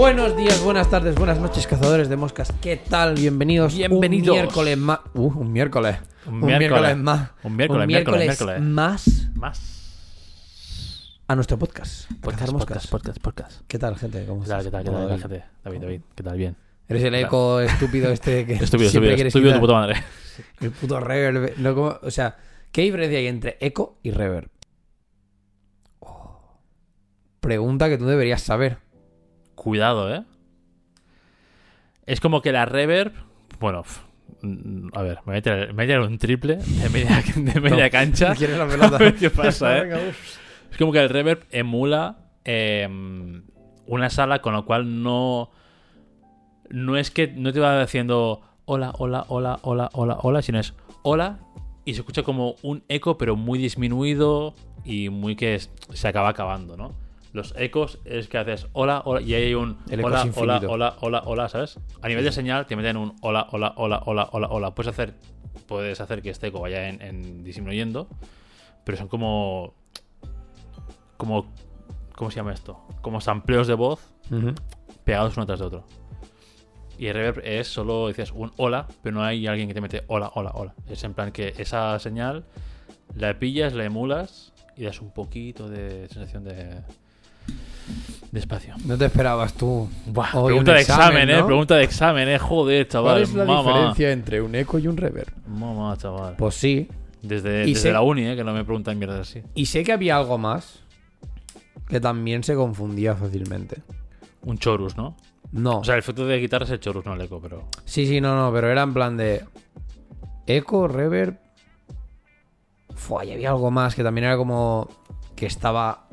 Buenos días, buenas tardes, buenas noches, cazadores de moscas. ¿Qué tal? Bienvenidos. Bienvenidos. Un miércoles más. Uh, un miércoles. Un Un miércoles. miércoles más. Un miércoles, Un miércoles, miércoles más Más. a nuestro podcast. Podcast, podcast, podcast, podcast. ¿Qué tal, gente? ¿Cómo ¿Qué tal, estás? qué tal, qué ¿Cómo tal, qué tal, gente? David, David, ¿qué tal? Bien. Eres el eco estúpido este que Estúpido, siempre estúpido, quieres estúpido tu puta madre. El puto reverb. No, como- o sea, ¿qué diferencia hay entre eco y reverb? Oh. Pregunta que tú deberías saber. Cuidado, ¿eh? Es como que la reverb... Bueno, mm, a ver, me voy a tirar, me voy a tirar un triple de media, de media No. cancha. ¿Quieres la pelota? A ver qué pasa, ¿eh? Venga. Es como que el reverb emula eh, una sala con lo cual no no es que no te va diciendo hola, hola, hola, hola, hola, hola, sino es hola y se escucha como un eco pero muy disminuido y muy que se acaba acabando, ¿no? Los ecos es que haces hola, hola y hay un hola, hola, hola, hola, hola, ¿sabes? A nivel de señal te meten un hola, hola, hola, hola, hola, hola. Puedes hacer puedes hacer que este eco vaya en, en disminuyendo, pero son como como ¿cómo se llama esto? Como sampleos de voz pegados uno tras de otro. Y el reverb es solo dices un hola, pero no hay alguien que te mete hola, hola, hola. Es en plan que esa señal la pillas, la emulas y das un poquito de sensación de de espacio. No te esperabas tú. Buah, pregunta un de examen, examen, eh. Pregunta de examen, eh. Joder, chaval. ¿Cuál es la diferencia entre un eco y un reverb? Mamá, chaval. Pues sí. Desde, y desde sé- la uni, eh, que no me preguntan mierdas así. Y sé que había algo más que también se confundía fácilmente. Un chorus, ¿no? No. O sea, el efecto de guitarra es el chorus, no el eco, pero. sí, sí, no, no, pero era en plan de eco, reverb. Fua, y había algo más que también era como que estaba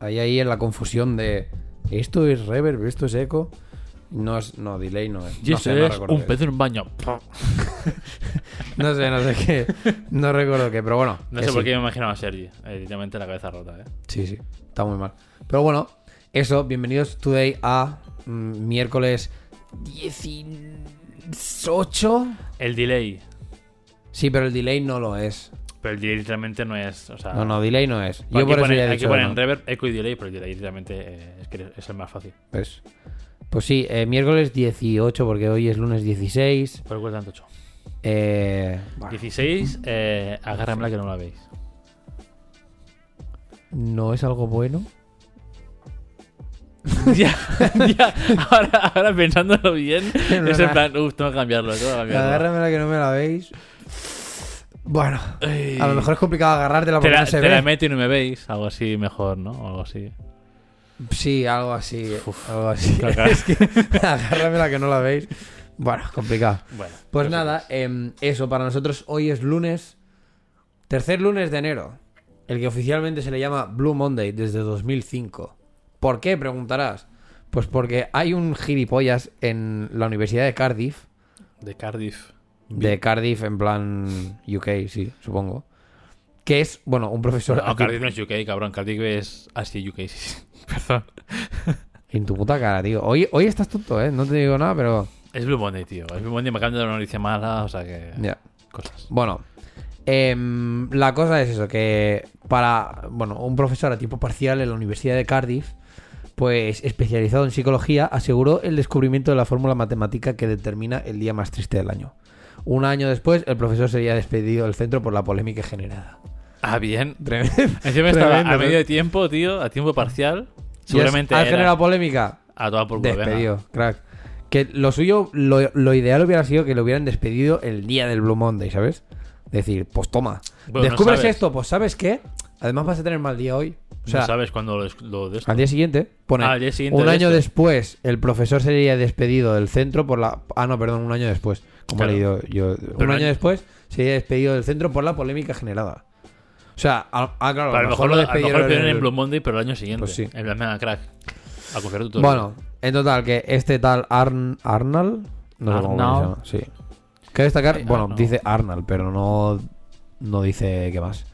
ahí ahí en la confusión de esto es reverb, esto es eco. No es no delay no es. Y no sé, no es recuerdo un pez en un baño. No sé, no sé qué. No recuerdo qué, pero bueno. No sé por sí. qué me imaginaba a Sergi. eh, Literalmente la cabeza rota, eh. Sí, sí, está muy mal. Pero bueno, eso, bienvenidos today a mm, miércoles 18. El delay. Sí, pero el delay no lo es. Pero el delay literalmente no es. O sea, No, no, delay no es. Yo por eso hay dicho que poner no. en reverb, eco y delay, pero el delay literalmente eh, es, que es el más fácil. ¿Ves? Pues sí, eh, miércoles 18, porque hoy es lunes 16. ¿Por qué tanto 8? Eh, bueno, 16, eh, agárramela que no la veis. no es algo bueno. ya, ya, ahora, ahora pensándolo bien, es en plan, uff, tengo que cambiarlo, tengo que cambiarlo. Agárramela que no me la veis. Bueno, Ay. a lo mejor es complicado agarrártela te porque la, no se te la ve. meto y no me veis, algo así mejor, ¿no? O algo así. Sí, algo así. Uf. algo así. Es que agárramela que no la veis. Bueno, complicado. Bueno. Pues no nada, em, eso, para nosotros hoy es lunes, tercer lunes de enero, el que oficialmente se le llama Blue Monday desde 2005. ¿Por qué? Preguntarás. Pues porque hay un gilipollas en la Universidad de Cardiff. De Cardiff. De Cardiff en plan UK, sí, supongo, que es, bueno, un profesor... No, aquí- Cardiff no es UK, cabrón. Cardiff es así UK, sí, sí. Perdón. En tu puta cara, tío. Hoy, hoy estás tonto, ¿eh? No te digo nada, pero... Es Blue Monday, tío. Es Blue Monday, me acaban de dar una noticia mala, o sea que. Ya. Cosas. Bueno, em, la cosa es eso, que para, bueno, un profesor a tiempo parcial en la Universidad de Cardiff, pues especializado en psicología, aseguró el descubrimiento de la fórmula matemática que determina el día más triste del año. Un año después, el profesor sería despedido del centro por la polémica generada. Ah, bien. Tremendo. Encima estaba Tremendo, a medio de tiempo, tío, a tiempo parcial. ¿Y Seguramente ¿Has era generado polémica? a toda por venga. Despedido, crack. Que lo suyo, lo, lo ideal hubiera sido que lo hubieran despedido el día del Blue Monday, ¿sabes? Decir, pues toma. Bueno, ¿Descubres esto? Pues ¿sabes qué? Además vas a tener mal día hoy. O sea, no sabes cuándo lo, lo de esto. al día siguiente, pone, Ah, al día siguiente un de año después, el profesor sería despedido del centro por la... Ah, no, perdón, un año después. Como Claro. he leído yo. Pero un año después sería despedido del centro por la polémica generada. O sea, a- ah, claro, a lo mejor lo, a lo despidieron pidieron el- en Blue Monday, pero el año siguiente. Pues sí. En venga, crack. A todo. Bueno, en total, que este tal Arn Arnal. No sé cómo se llama. Sí. Cabe destacar, Ay, bueno, dice Arnal, pero no, no dice qué más.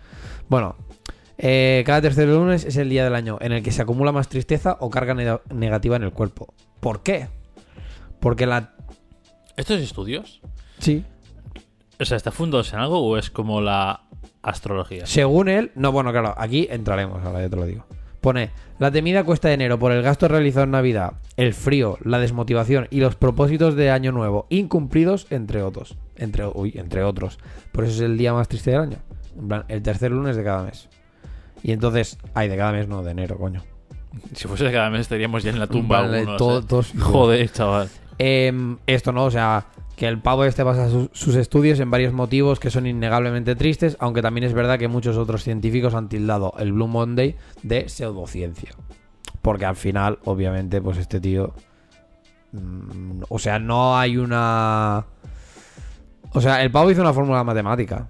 Bueno, eh, cada tercer lunes es el día del año en el que se acumula más tristeza o carga nega- negativa en el cuerpo. ¿Por qué? Porque la. ¿Estos estudios? Sí. O sea, ¿está fundados en algo o es como la astrología? Según él. No, bueno, claro, aquí entraremos, ahora ya te lo digo. Pone, la temida cuesta de enero por el gasto realizado en Navidad, el frío, la desmotivación y los propósitos de Año Nuevo incumplidos, entre otros. Entre, uy, entre otros. Por eso es el día más triste del año. En plan, el tercer lunes de cada mes. Y entonces, ay, de cada mes no, de enero, coño. Si fuese cada mes estaríamos ya en la tumba. Vale, todo- ¿eh? todos- Joder, chaval. Em, esto no, o sea, que el pavo este basa su- sus estudios en varios motivos que son innegablemente tristes, aunque también es verdad que muchos otros científicos han tildado el Blue Monday de pseudociencia. Porque al final, obviamente, pues este tío... mm, o sea, no hay una... O sea, el pavo hizo una fórmula matemática.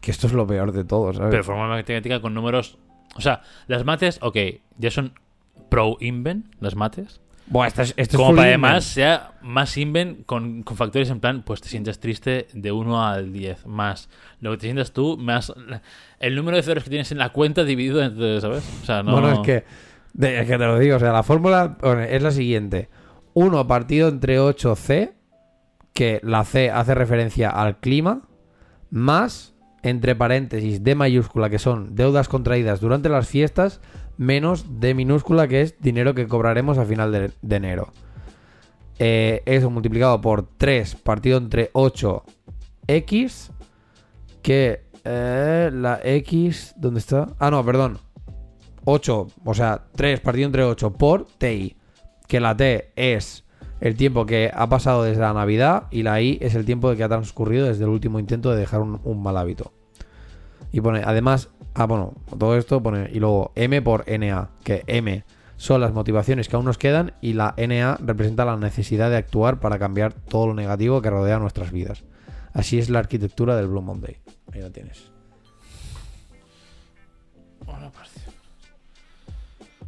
Que esto es lo peor de todo, ¿sabes? Pero forma matemática con números. O sea, las mates, ok, ya son pro invent, las mates. Buah, esto es, esto Como para además sea más invent con, con factores en plan, pues te sientes triste de 1 al 10, más lo que te sientas tú, más el número de ceros que tienes en la cuenta dividido entre, ¿sabes? O sea, no. Bueno, es que, es que te lo digo, o sea, la fórmula es la siguiente. 1 partido entre 8C, que la C hace referencia al clima, más, entre paréntesis, D mayúscula, que son deudas contraídas durante las fiestas, menos D minúscula, que es dinero que cobraremos a final de, enero. Eh, eso multiplicado por 3 partido entre 8X, que eh, la X, ¿dónde está? Ah, no, perdón. 8, o sea, 3 partido entre 8 por TI. Que la T es el tiempo que ha pasado desde la Navidad y la I es el tiempo que ha transcurrido desde el último intento de dejar un, un mal hábito. Y pone, además, ah, bueno, todo esto pone, y luego M por NA, que M son las motivaciones que aún nos quedan y la NA representa la necesidad de actuar para cambiar todo lo negativo que rodea nuestras vidas. Así es la arquitectura del Blue Monday. Ahí lo tienes. Bueno, pues,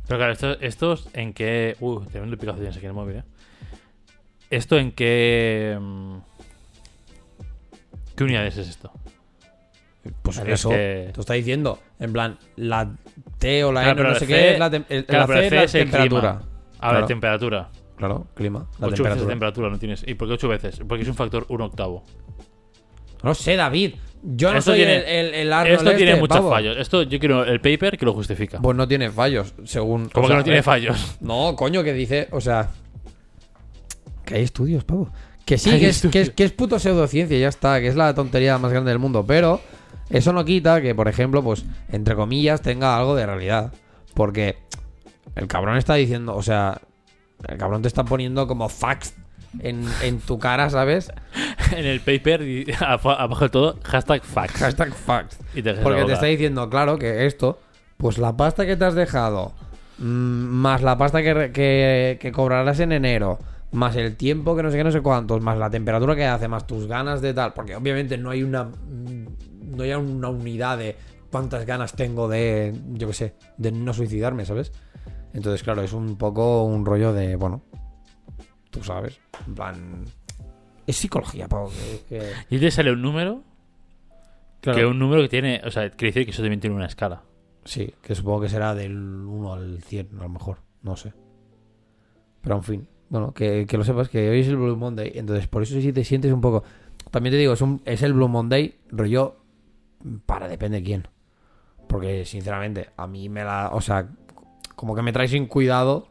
Pero claro, esto, estos en qué. Uh, tremendo picazo tienes aquí en el móvil, ¿eh? ¿Esto en qué. mm, ¿Qué unidades es esto? Pues eso que- te está diciendo. En plan, la T o la Claro, N, no sé C- qué, es la, el- claro, la C es C la es el clima. temperatura. A ver, temperatura. Claro, clima. La 8 veces temperatura. temperatura no tienes. ¿Y por qué 8 veces? Porque es un factor 1 octavo. No sé, David. Yo no Esto soy tiene- el, el, el Arnold Esto tiene este, muchos pavo. fallos. Esto yo quiero el paper que lo justifica. Pues no tiene fallos, según. ¿Cómo o que no tiene eh, fallos? No, coño, que dice. O sea. Que hay estudios, pavo. Que sí, que es, que, es, que es puto pseudociencia, y ya está. Que es la tontería más grande del mundo. Pero eso no quita que, por ejemplo, pues, entre comillas, tenga algo de realidad. Porque el cabrón está diciendo. O sea, el cabrón te está poniendo como facts en, en tu cara, ¿sabes? en el paper, y ab- abajo del todo, hashtag facts. Hashtag facts. Y te dejas Porque te está diciendo, claro, que esto, pues la pasta que te has dejado, mm, más la pasta que, que, que cobrarás en enero, más el tiempo que no sé qué, no sé cuántos, más la temperatura que hace, más tus ganas de tal, porque obviamente no hay una mm, no hay una unidad de cuántas ganas tengo de, yo qué sé, de no suicidarme, ¿sabes? Entonces, claro, es un poco un rollo de, bueno, tú sabes, en plan... Es psicología, Pau. que- Y te sale un número, Claro. que un número que tiene, o sea, quiere decir que eso también tiene una escala. Sí, que supongo que será del 1 al 100, a lo mejor. No sé. Pero en fin. Bueno, que, que lo sepas que hoy es el Blue Monday. Entonces, por eso si te sientes un poco. También te digo, es, un, es el Blue Monday, rollo. Para, depende de quién. Porque, sinceramente, a mí me la. O sea, como que me trae sin cuidado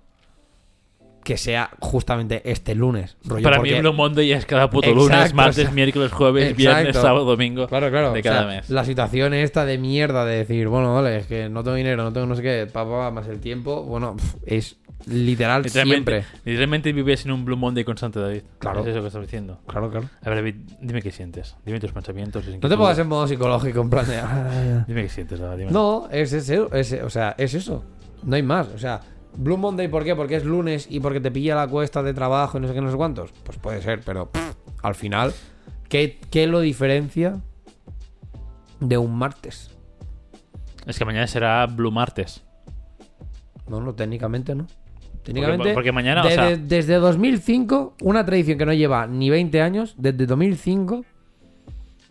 que sea justamente este lunes. Rollo, Para porque- mí Blue Monday es cada puto Exacto, lunes, martes, o sea, miércoles, jueves, exacto. viernes, sábado, domingo Claro, claro. de o cada sea, mes. La situación esta de mierda de decir, bueno, vale, es que no tengo dinero, no tengo no sé qué, papá, más el tiempo, bueno, es literal Literalmente, siempre. literalmente vives en un Blue Monday constante, David. Claro. Es eso que estás diciendo. Claro, claro. A ver, David, dime qué sientes. Dime tus pensamientos. No te pongas en modo psicológico, en plan de... "Ah". Dime qué sientes, David. Dime. No, es eso, es, o sea, es eso. No hay más. O sea, Blue Monday, ¿por qué? Porque es lunes y porque te pilla la cuesta de trabajo y no sé qué, no sé cuántos. Pues puede ser, pero pff, al final, ¿qué, ¿qué lo diferencia de un martes? Es que mañana será Blue Martes. No, no, técnicamente no. Técnicamente, porque mañana, o de- sea- de- desde 2005, una tradición que no lleva ni 20 años, desde 2005,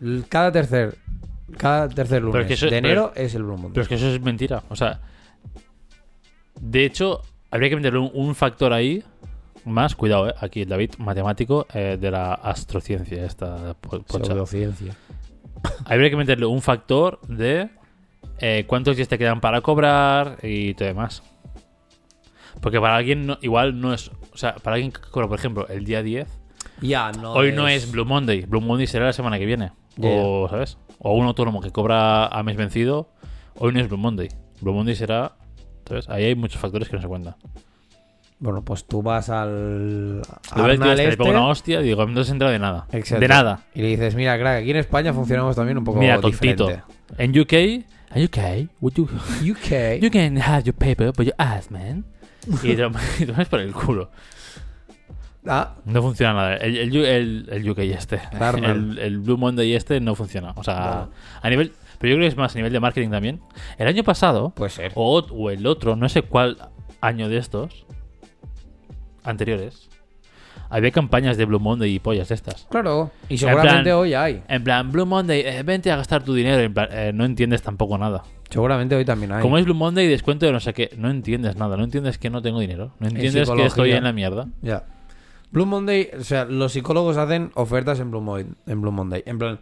l- cada tercer, cada tercer lunes es que eso- de pero- enero es el Blue Monday. Pero es que eso es mentira. O sea, de hecho, habría que meterle un, un factor ahí más. Cuidado, eh, aquí el David, matemático eh, de la astrociencia, esta. Pseudociencia. Habría que meterle un factor de eh, cuántos días te quedan para cobrar y todo demás. Porque para alguien no- igual no es. O sea, para alguien que cobra, por ejemplo, el día 10, Ya, no. hoy no es Blue Monday. Blue Monday será la semana que viene. Ya, O, ¿sabes? O un autónomo que cobra a mes vencido, hoy no es Blue Monday. Blue Monday será. ¿Sabes? Ahí hay muchos factores que no se cuentan. Bueno, pues tú vas al. Tío, Arnal este, le pongo una hostia y digo, no se entera de nada. Exacto. De nada. Y le dices, mira, crack, aquí en España funcionamos también un poco Mira, tontito. diferente. En UK, en UK, would you, UK. you can have your paper, but your ass, man. Y te lo y te lo pones por el culo. Ah, No funciona nada. El, el, el, el UK este. Darnell. El, el Blue Monday este no funciona. O sea, a nivel. Pero yo creo que es más a nivel de marketing también. El año pasado, puede ser. o, o el otro, no sé cuál año de estos, anteriores, había campañas de Blue Monday y pollas estas. Claro. Y seguramente plan- hoy hay. En plan, Blue Monday, eh, vente a gastar tu dinero. En plan, eh, no entiendes tampoco nada. Seguramente hoy también hay. Como es Blue Monday descuento de no sé qué, no entiendes nada. No entiendes que no tengo dinero. No entiendes que estoy en la mierda. Ya. Blue Monday, o sea, los psicólogos hacen ofertas en Blue, Mo- en Blue Monday. En plan,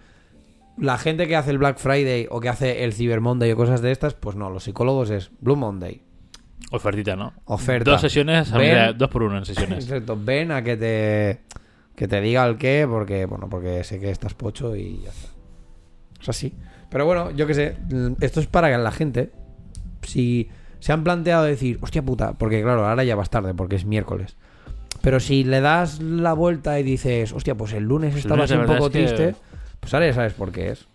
la gente que hace el Black Friday o que hace el Cyber Monday o cosas de estas, pues no, los psicólogos es Blue Monday. Ofertita, ¿no? Oferta. Dos sesiones, Ven. ver, dos por uno en sesiones. Exacto, ven a que te que te diga el qué, porque, bueno, porque sé que estás pocho y ya está. Es así. Pero bueno, yo qué sé, esto es para que la gente, si se han planteado decir, hostia puta, porque claro, ahora ya vas tarde, porque es miércoles. Pero si le das la vuelta y dices, hostia, pues el lunes estaba lunes, así la un poco es que- triste, pues ahora ya sabes por qué es.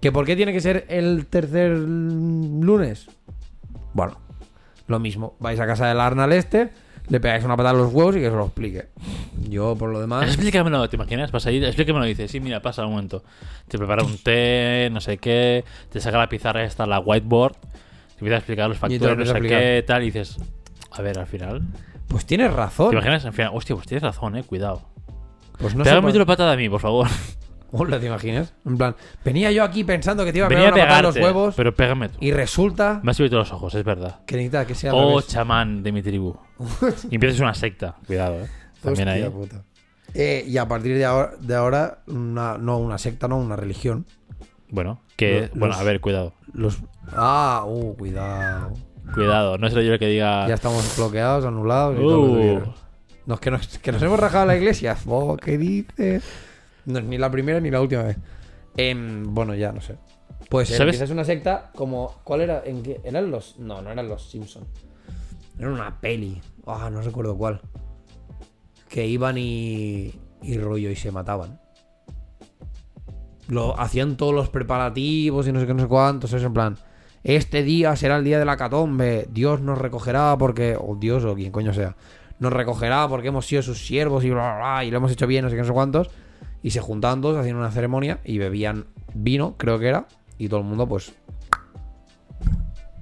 ¿Que por qué tiene que ser el tercer lunes? Bueno, lo mismo. Vais a casa del Arnal este, le pegáis una patada a los huevos y que se lo explique. Yo, por lo demás. Explícamelo, ¿te imaginas? Vas a ir, explícamelo. Dice, sí, mira, pasa un momento. Te prepara un té, no sé qué, te saca la pizarra esta, la whiteboard, te empieza a explicar los factores, no sé qué, tal, y dices, a ver, al final. Pues tienes razón. ¿Te imaginas? Al final, hostia, pues tienes razón, eh, cuidado. Pues no Pégame por- la patada a mí, por favor. Hola, ¿te imaginas? En plan, venía yo aquí pensando que te iba a Venía pegar a los huevos pero pégame tú. y resulta Me has abierto los ojos, es verdad. que necesita que sea Oh, chamán de mi tribu. y empiezas una secta. Cuidado, eh. También ahí. puta. Eh, y a partir de ahora, de ahora una, no una secta, no una religión. Bueno, que. Los- bueno, a ver, cuidado. Los Ah, uh, cuidado. Cuidado, no es yo el que diga. Ya estamos bloqueados, anulados y todo lo que Uh. No, es que nos, que nos hemos rajado la iglesia. Oh, ¿Qué dices? No es ni la primera ni la última vez. Em, bueno, ya no sé. Pues ¿Sabes? es una secta como. ¿Cuál era? ¿En qué? ¿Eran los.? No, no eran los Simpson. Era una peli. Ah, no recuerdo cuál. Que iban y. y rollo y se mataban. Lo hacían todos los preparativos y no sé qué, no sé cuántos. Eso en plan. Este día será el día de la catombe. Dios nos recogerá porque. O Dios o quien coño sea. Nos recogerá porque hemos sido sus siervos y bla, bla, bla, y lo hemos hecho bien, no sé qué, no sé cuántos. Y se juntaban todos, hacían una ceremonia y bebían vino, creo que era. Y todo el mundo, pues.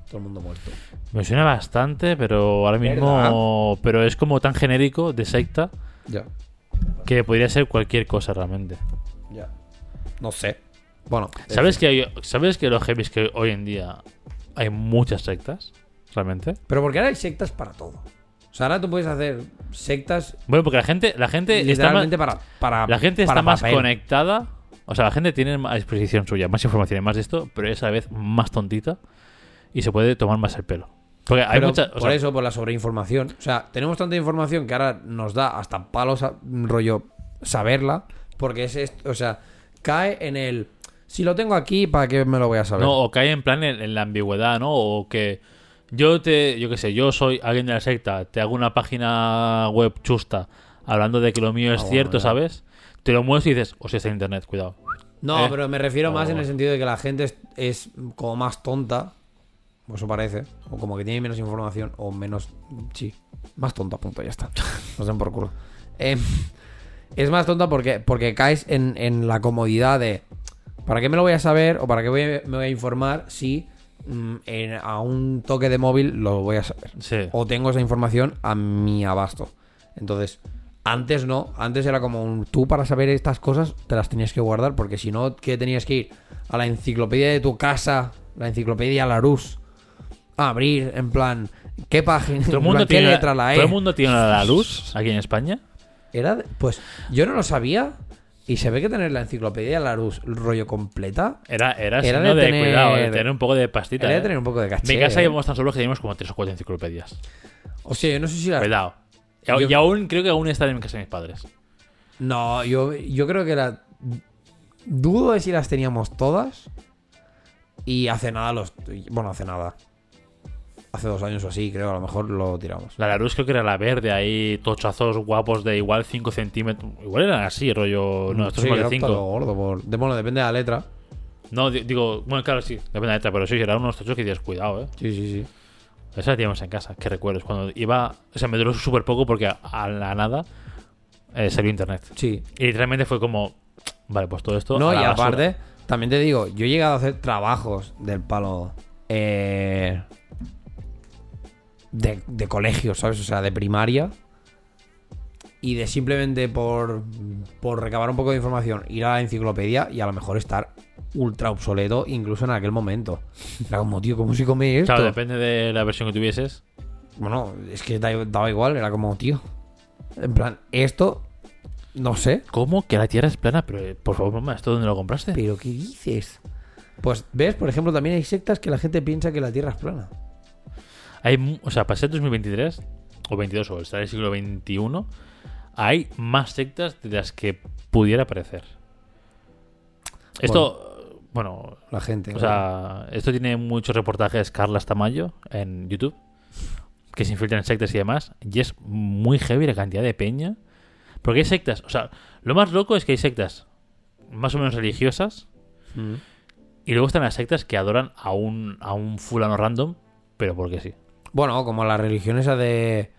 Todo el mundo muerto. Me suena bastante, pero ahora mismo. Pero es como tan genérico de secta Ya, que podría ser cualquier cosa realmente. ya. No sé. Bueno, ¿Sabes que, hay, ¿Sabes que los heavy es que hoy en día hay muchas sectas? Realmente. Pero porque ahora hay sectas para todo. O sea, ahora tú puedes hacer sectas Bueno, porque la gente, la gente está más, literalmente para, para. la gente está más conectada. O sea, la gente tiene a disposición suya más información y más de esto, pero es a la vez más tontita y se puede tomar más el pelo. Porque hay Pero o por sea, eso, por la sobreinformación. O sea, tenemos tanta información que ahora nos da hasta palos a- rollo saberla. Porque es esto, o sea, cae en el. Si lo tengo aquí, ¿para qué me lo voy a saber? No, o cae en plan en, en la ambigüedad, ¿no? O que yo te, yo qué sé, yo soy alguien de la secta, te hago una página web chusta hablando de que lo mío es Ah, cierto. ¿sabes? Te lo mueves y dices, o si está en internet, cuidado. No, Eh. pero me refiero más Oh. en el sentido de que la gente es, es como más tonta. Eso parece. O como que tiene menos información. O menos. Sí. Más tonta, punto. Ya está. No den por culo. Eh, es más tonta porque, porque caes en, en la comodidad de. ¿Para qué me lo voy a saber? O para qué voy- me voy a informar si en- a un toque de móvil lo voy a saber. Sí. O tengo esa información a mi abasto. Entonces, antes no. Antes era como un, tú para saber estas cosas te las tenías que guardar. Porque si no, ¿qué tenías que ir? A la enciclopedia de tu casa. La enciclopedia Larus. A abrir, en plan. ¿Qué página? Todo el mundo plan, ¿Qué tiene, letra la E? todo el mundo tiene la luz aquí en España. Era pues yo no lo sabía. Y se ve que tener la enciclopedia Larus rollo completa. Era, era, Era de tener- cuidado, de tener un poco de pastita. Era de ¿eh? tener un poco de En caché. mi casa ¿eh? íbamos tan solos que teníamos como tres o cuatro enciclopedias. O sea, yo no sé si las. Cuidado. Y, au- Yo- y aún creo que aún están en casa de mis padres. No, yo, yo creo que la. Dudo de si las teníamos todas. Y hace nada los. Bueno, hace nada. Hace dos años o así, creo, a lo mejor lo tiramos. La Larus creo que era la verde, ahí tochazos guapos de igual 5 centímetros. Igual eran así, rollo. No, esto Sí, es más era de un palo 5. gordo. Por... de- Bueno, depende de la letra. No, di- digo, bueno, claro, sí, depende de la letra, pero sí, eran unos tochos que dices, cuidado, eh. Sí, sí, sí. Esa la teníamos en casa, que recuerdos. Cuando iba. O sea, me duró súper poco porque a, la nada eh, salió internet. Sí. Y literalmente fue como. Vale, pues todo esto. No, y basura. aparte, también te digo, yo he llegado a hacer trabajos del palo eh, de, de colegio, ¿sabes? O sea, de primaria. Y de simplemente por, por recabar un poco de información, ir a la enciclopedia y a lo mejor estar ultra obsoleto incluso en aquel momento. Era como, tío, ¿cómo se come esto? Claro, depende de la versión que tuvieses. Bueno, es que da- daba igual, era como, tío. En plan, esto, no sé. ¿Cómo? Que la tierra es plana, pero eh, por favor, mamá, ¿esto dónde lo compraste? ¿Pero qué dices? Pues, ¿ves? Por ejemplo, también hay sectas que la gente piensa que la Tierra es plana. Hay, o sea, para ser 2023 o 22 o estar en el siglo 21, hay más sectas de las que pudiera parecer. Esto, bueno, La gente. o sea, esto tiene muchos reportajes Carlas Tamayo en YouTube que se infiltran en sectas y demás, y es muy heavy la cantidad de peña. Porque hay sectas, o sea, lo más loco es que hay sectas más o menos religiosas Mm. y luego están las sectas que adoran a un, a un fulano random, pero porque sí. Bueno, como la religión esa de.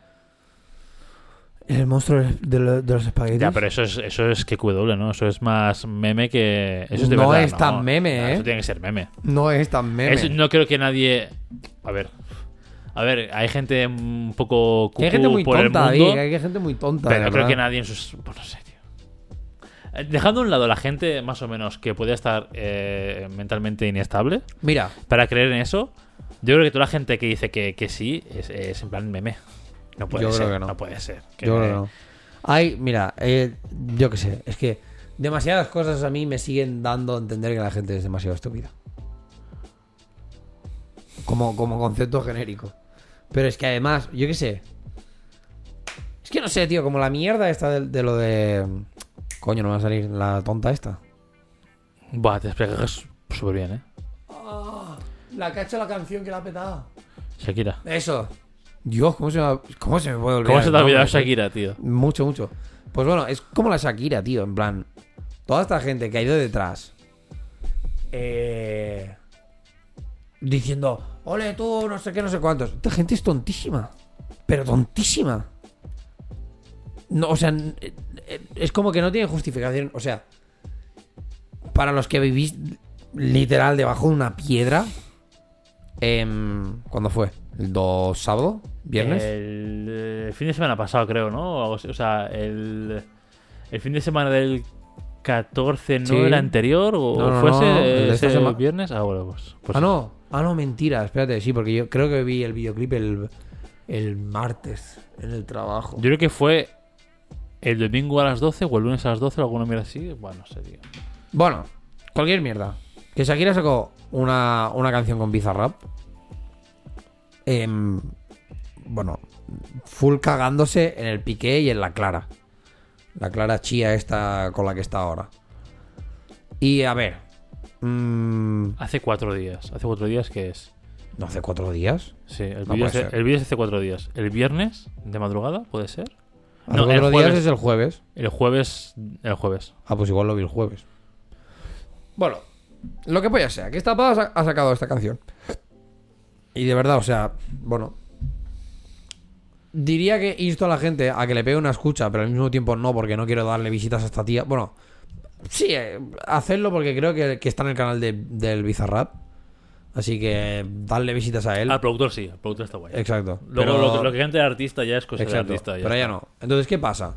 El monstruo de, lo- de los espaguetis. Ya, pero eso es, eso es que QW, ¿no? Eso es más meme que. Eso es de No verdad, es tan meme, ¿eh? Eso tiene que ser meme. No es tan meme. Es- no creo que nadie. A ver. A ver, hay gente un poco. hay gente muy por el tonta, mundo, Vic, hay gente muy tonta. Pero no creo que nadie en sus. Pues no sé, tío. Eh, Dejando a un lado la gente más o menos que puede estar eh, mentalmente inestable, Mira, para creer en eso, yo creo que toda la gente que dice que, que sí es, es en plan meme. No puede Yo ser. creo que no. puede ser. que- yo creo que no. Hay, mira, eh, yo qué sé, es que demasiadas cosas a mí me siguen dando a entender que la gente es demasiado estúpida. Como, como concepto genérico. Pero es que además, yo qué sé. Es que no sé, tío, como la mierda esta de, de lo de. Coño, no va a salir la tonta esta. Buah, te explicas súper bien, ¿eh? La que ha hecho la canción que la ha petado. Shakira. Eso. Dios, ¿cómo se me, cómo se me puede olvidar? ¿Cómo se te ha olvidado tío? Shakira, tío? Mucho, mucho. Pues bueno, es como la Shakira, tío. En plan, toda esta gente que ha ido detrás. eh, diciendo, ole tú, no sé qué, no sé cuántos. Esta gente es tontísima. Pero tontísima. No, o sea, eh, es como que no tiene justificación. O sea, para los que vivís literal debajo de una piedra. Em, ¿Cuándo fue? ¿El dos sábado? ¿Viernes? El, eh, fin de semana pasado, creo, ¿no? O, sea, el, el fin de semana del 14, ¿no? Sí. ¿El anterior? ¿O No, no, fuese no, el de esta ese sema- viernes? Ah, bueno, pues. pues ah, no. Ah, no, mentira. Espérate, sí, porque yo creo que vi el videoclip el, el martes en el trabajo. Yo creo que fue el domingo a las 12 o el lunes a las 12 o alguna mierda así. Bueno, no sé, tío. Bueno, cualquier mierda. Que Shakira sacó una, una canción con Bizarrap. Em, bueno, full cagándose en el piqué y en la Clara. La Clara chía esta con la que está ahora. Y a ver. mm, Hace cuatro días. ¿Hace cuatro días qué es? ¿No hace cuatro días? Sí, el No vídeo es, hace cuatro días. ¿El viernes de madrugada puede ser? Hace No, el cuatro días es el jueves. El jueves. El jueves. Ah, pues igual lo vi el jueves. Bueno, lo que pueda ser, que esta pava ha sacado esta canción. Y de verdad, o sea, bueno. Diría que insto a la gente a que le pegue una escucha, pero al mismo tiempo no, porque no quiero darle visitas a esta tía. Bueno, sí, eh, hacerlo porque creo que, que está en el canal de- del Bizarrap. Así que darle visitas a él. Al productor sí, el productor está guay. Exacto. Luego Pero- lo, que- lo que canta el artista ya es cosa Exacto, artista. ya pero ya está. no. Entonces, ¿qué pasa?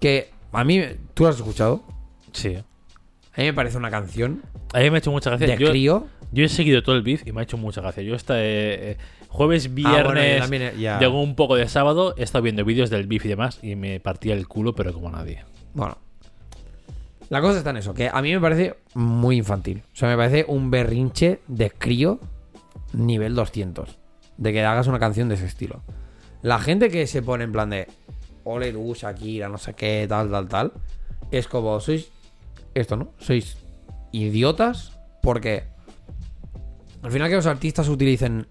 Que a mí, ¿tú lo has escuchado? Sí. A mí me parece una canción A mí me ha hecho mucha gracia. de Yo, crío. yo he seguido todo el beef y me ha hecho mucha gracia. Yo esta eh, eh, jueves, Ah, bueno, viernes, también, ya. de un poco de sábado, he estado viendo vídeos del beef y demás y me partía el culo, pero como nadie. Bueno. La cosa está en eso, que a mí me parece muy infantil. O sea, me parece un berrinche de crío nivel 200. De que hagas una canción de ese estilo. La gente que se pone en plan de ole tú, Shakira, no sé qué, tal, tal, tal, es como, sois esto, ¿no? Sois idiotas porque al final que los artistas utilicen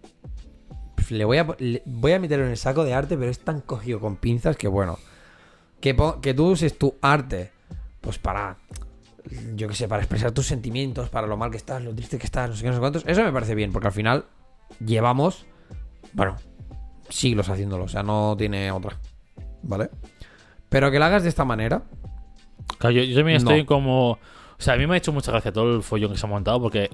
pues, le voy a le- voy a meterlo en el saco de arte, pero es tan cogido con pinzas que bueno, que, que tú uses tu arte pues para yo qué sé, para expresar tus sentimientos, para lo mal que estás, lo triste que estás, no sé qué, no sé cuántos. Eso me parece bien, porque al final llevamos, bueno, siglos haciéndolo, o sea, no tiene otra. ¿Vale? Pero que lo hagas de esta manera, Claro, yo, yo también estoy No. como. O sea, a mí me ha hecho mucha gracia todo el follón que se ha montado porque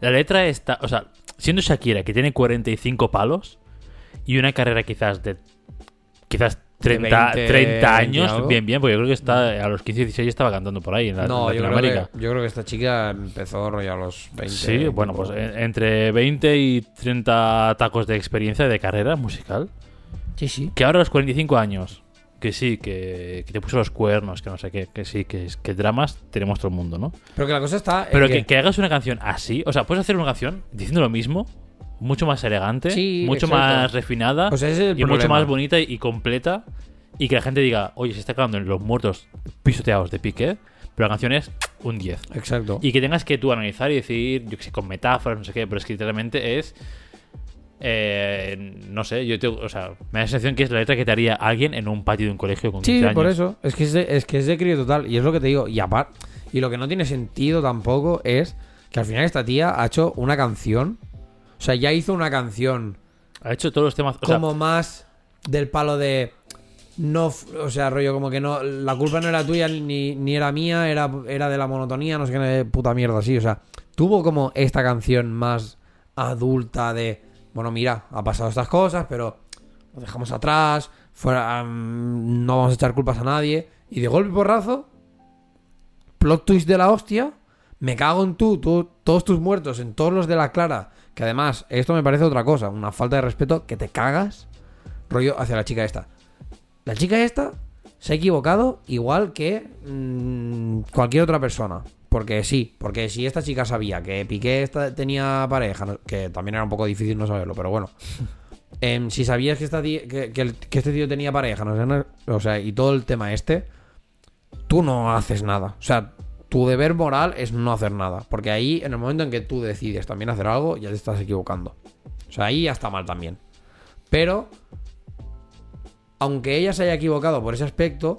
la letra está. O sea, siendo Shakira, que tiene 45 palos y una carrera quizás de. Quizás 30, 20, 30 años, 20 algo. bien, bien, porque yo creo que está a los 15, 16 estaba cantando por ahí en, la, no, en yo creo, que, yo creo que esta chica empezó rollo a los 20. Sí, bueno, pues entre 20 y 30 tacos de experiencia de carrera musical. Sí, sí. Que ahora a los 45 años, que sí, que, que te puso los cuernos, que no sé qué, que sí, que, que dramas tenemos todo el mundo, ¿no? Pero que la cosa está. Pero que, que hagas una canción así, o sea, puedes hacer una canción diciendo lo mismo, mucho más elegante, Sí, mucho exacto. más refinada O sea, ese es el y mucho más bonita y completa. Y que la gente diga, oye, se está acabando en los muertos pisoteados de pique, pero la canción es un 10. Exacto. Y que tengas que tú analizar y decir, yo qué sé, con metáforas, no sé qué, pero es que literalmente es. Eh, no sé, yo tengo, o sea, me da la sensación que es la letra que te haría alguien en un patio de un colegio con 15 Sí, años. por eso. Es que es de, es que es de crío total. Y es lo que te digo. Y aparte. Y lo que no tiene sentido tampoco es que al final esta tía ha hecho una canción. O sea, ya hizo una canción Ha hecho todos los temas. O sea, como más del palo de. No, o sea, rollo como que no. La culpa no era tuya ni, ni era mía, era, era de la monotonía, no sé qué puta mierda así. O sea, tuvo como esta canción más adulta de. Bueno, mira, ha pasado estas cosas, pero lo dejamos atrás. Fuera, mm, no vamos a echar culpas a nadie. Y de golpe porrazo. Plot twist de la hostia. Me cago en tú, tú, todos tus muertos, en todos los de la Clara. Que además, esto me parece otra cosa, una falta de respeto que te cagas. Rollo hacia la chica esta. La chica esta se ha equivocado igual que mm, cualquier otra persona. Porque sí, porque si esta chica sabía que Piqué esta- tenía pareja, que también era un poco difícil no saberlo, pero bueno. Em, si sabías que, esta ti- que, que el- que este tío tenía pareja, no sé, no- o sea, y todo el tema este, tú no haces nada. O sea, tu deber moral es no hacer nada. Porque ahí, en el momento en que tú decides también hacer algo, ya te estás equivocando. O sea, ahí ya está mal también. Pero, aunque ella se haya equivocado por ese aspecto,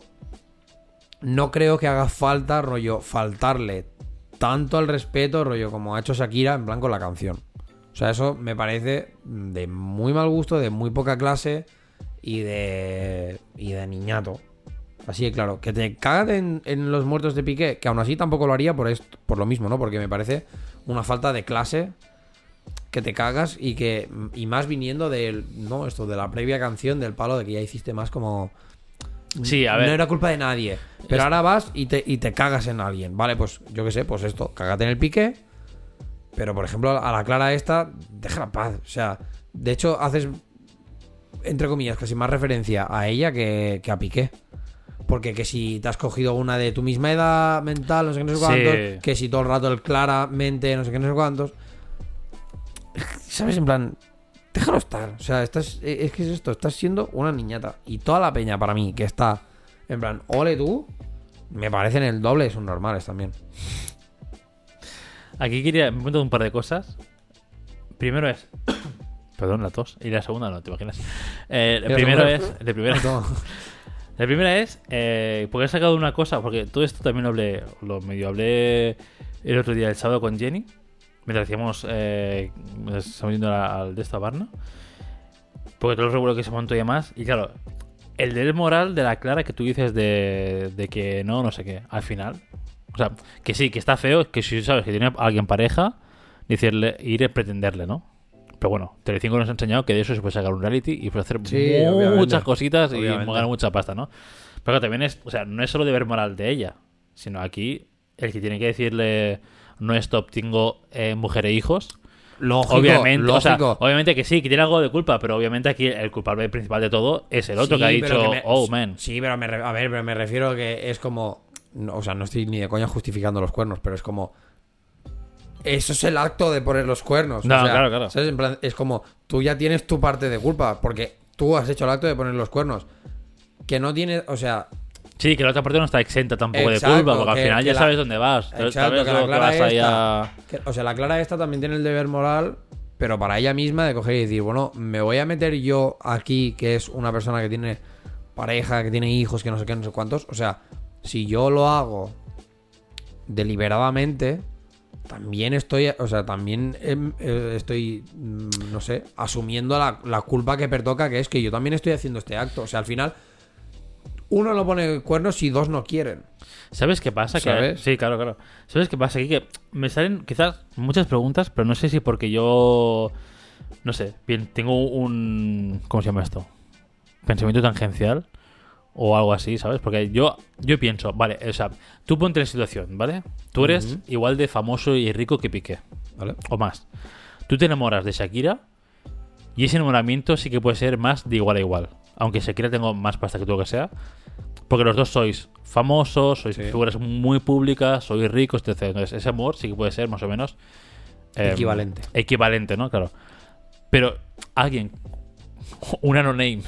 no creo que haga falta, rollo, faltarle tanto al respeto, rollo, como ha hecho Shakira en plan con la canción. O sea, eso me parece de muy mal gusto, de muy poca clase y de. y de niñato. Así de claro. Que te cagas en, en los muertos de Piqué, que aún así tampoco lo haría por esto, por lo mismo, ¿no? Porque me parece una falta de clase que te cagas y que. y más viniendo del. no, esto, de la previa canción, del palo de que ya hiciste más como. Sí, a ver. No era culpa de nadie. Pero Es- ahora vas y te, y te cagas en alguien. Vale, pues yo qué sé, pues esto, cágate en el pique. Pero por ejemplo, a la Clara esta, déjala paz. O sea, de hecho, haces, entre comillas, casi más referencia a ella que, que a Piqué. Porque que si te has cogido una de tu misma edad mental, no sé qué, no sé Sí. cuántos, que si todo el rato el claramente, no sé qué, no sé cuántos. ¿Sabes? En plan, déjalo estar. O sea, estás, eh, es que es esto, estás siendo una niñata. Y toda la peña para mí que está, en plan, ole tú, me parecen el doble, son normales también. Aquí quería. Me un par de cosas. Primero es. Perdón, la tos. Y la segunda no, te imaginas. Eh, el primero es. El primero, No. la primera es. Eh, porque he sacado una cosa. Porque todo esto también lo hablé. Lo medio hablé el otro día, el sábado, con Jenny. Mientras hacíamos. Eh, estamos yendo al de esta barna. Porque todo el revuelo que se montó y demás. Y claro. El del moral de la Clara que tú dices de, de que no, no sé qué. Al final. O sea, que sí, que está feo, que si sabes que tiene a alguien pareja, decirle, ir a pretenderle, ¿no? Pero bueno, Telecinco nos ha enseñado que de eso se puede sacar un reality y puede hacer Sí, muchas obviamente. cositas y Obviamente. ganar mucha pasta, ¿no? Pero también es, o sea, no es solo deber moral de ella, sino aquí el que tiene que decirle no stop, tengo eh, mujer e hijos. Lógico, obviamente, o sea, lógico. obviamente que sí, que tiene algo de culpa, pero obviamente aquí el culpable principal de todo es el otro Sí, que ha dicho, que me- oh man. Sí, pero me a ver, pero me refiero a que es como. no, o sea, no estoy ni de coña justificando los cuernos, pero es como. Eso es el acto de poner los cuernos. No, o sea, claro, claro. ¿sabes? En plan, es como, tú ya tienes tu parte de culpa, porque tú has hecho el acto de poner los cuernos. Que no tiene, o sea, Sí, que la otra parte no está exenta tampoco Exacto, de culpa, porque al final ya la- sabes dónde vas. Exacto, sabes que la lo que Clara vas ahí esta- a- que- o sea, la Clara esta también tiene el deber moral, pero para ella misma de coger y decir, bueno, me voy a meter yo aquí, que es una persona que tiene pareja, que tiene hijos, que no sé qué, no sé cuántos. O sea, si yo lo hago deliberadamente, también estoy, o sea, también em, eh, estoy, mm, no sé, asumiendo la, la culpa que pertoca, que es que yo también estoy haciendo este acto. O sea, al final, uno no pone cuernos y dos no quieren. ¿Sabes qué pasa? Que- ¿Sabes? sí, claro, claro. ¿Sabes qué pasa? Aquí que me salen quizás muchas preguntas, pero no sé si porque yo. No sé, bien, tengo un. ¿Cómo se llama esto? Pensamiento tangencial o algo así, ¿sabes? Porque yo, yo pienso, vale, o sea, tú ponte en la situación, ¿vale? Tú eres igual de famoso y rico que Piqué, ¿Vale? o más. Tú te enamoras de Shakira y ese enamoramiento sí que puede ser más de igual a igual. Aunque Shakira tenga más pasta que tú, lo que sea. Porque los dos sois famosos, sois Sí. figuras muy públicas, sois ricos, etc. Entonces, ese amor sí que puede ser más o menos. eh, Equivalente. Equivalente, ¿no? Claro. Pero alguien, una no name,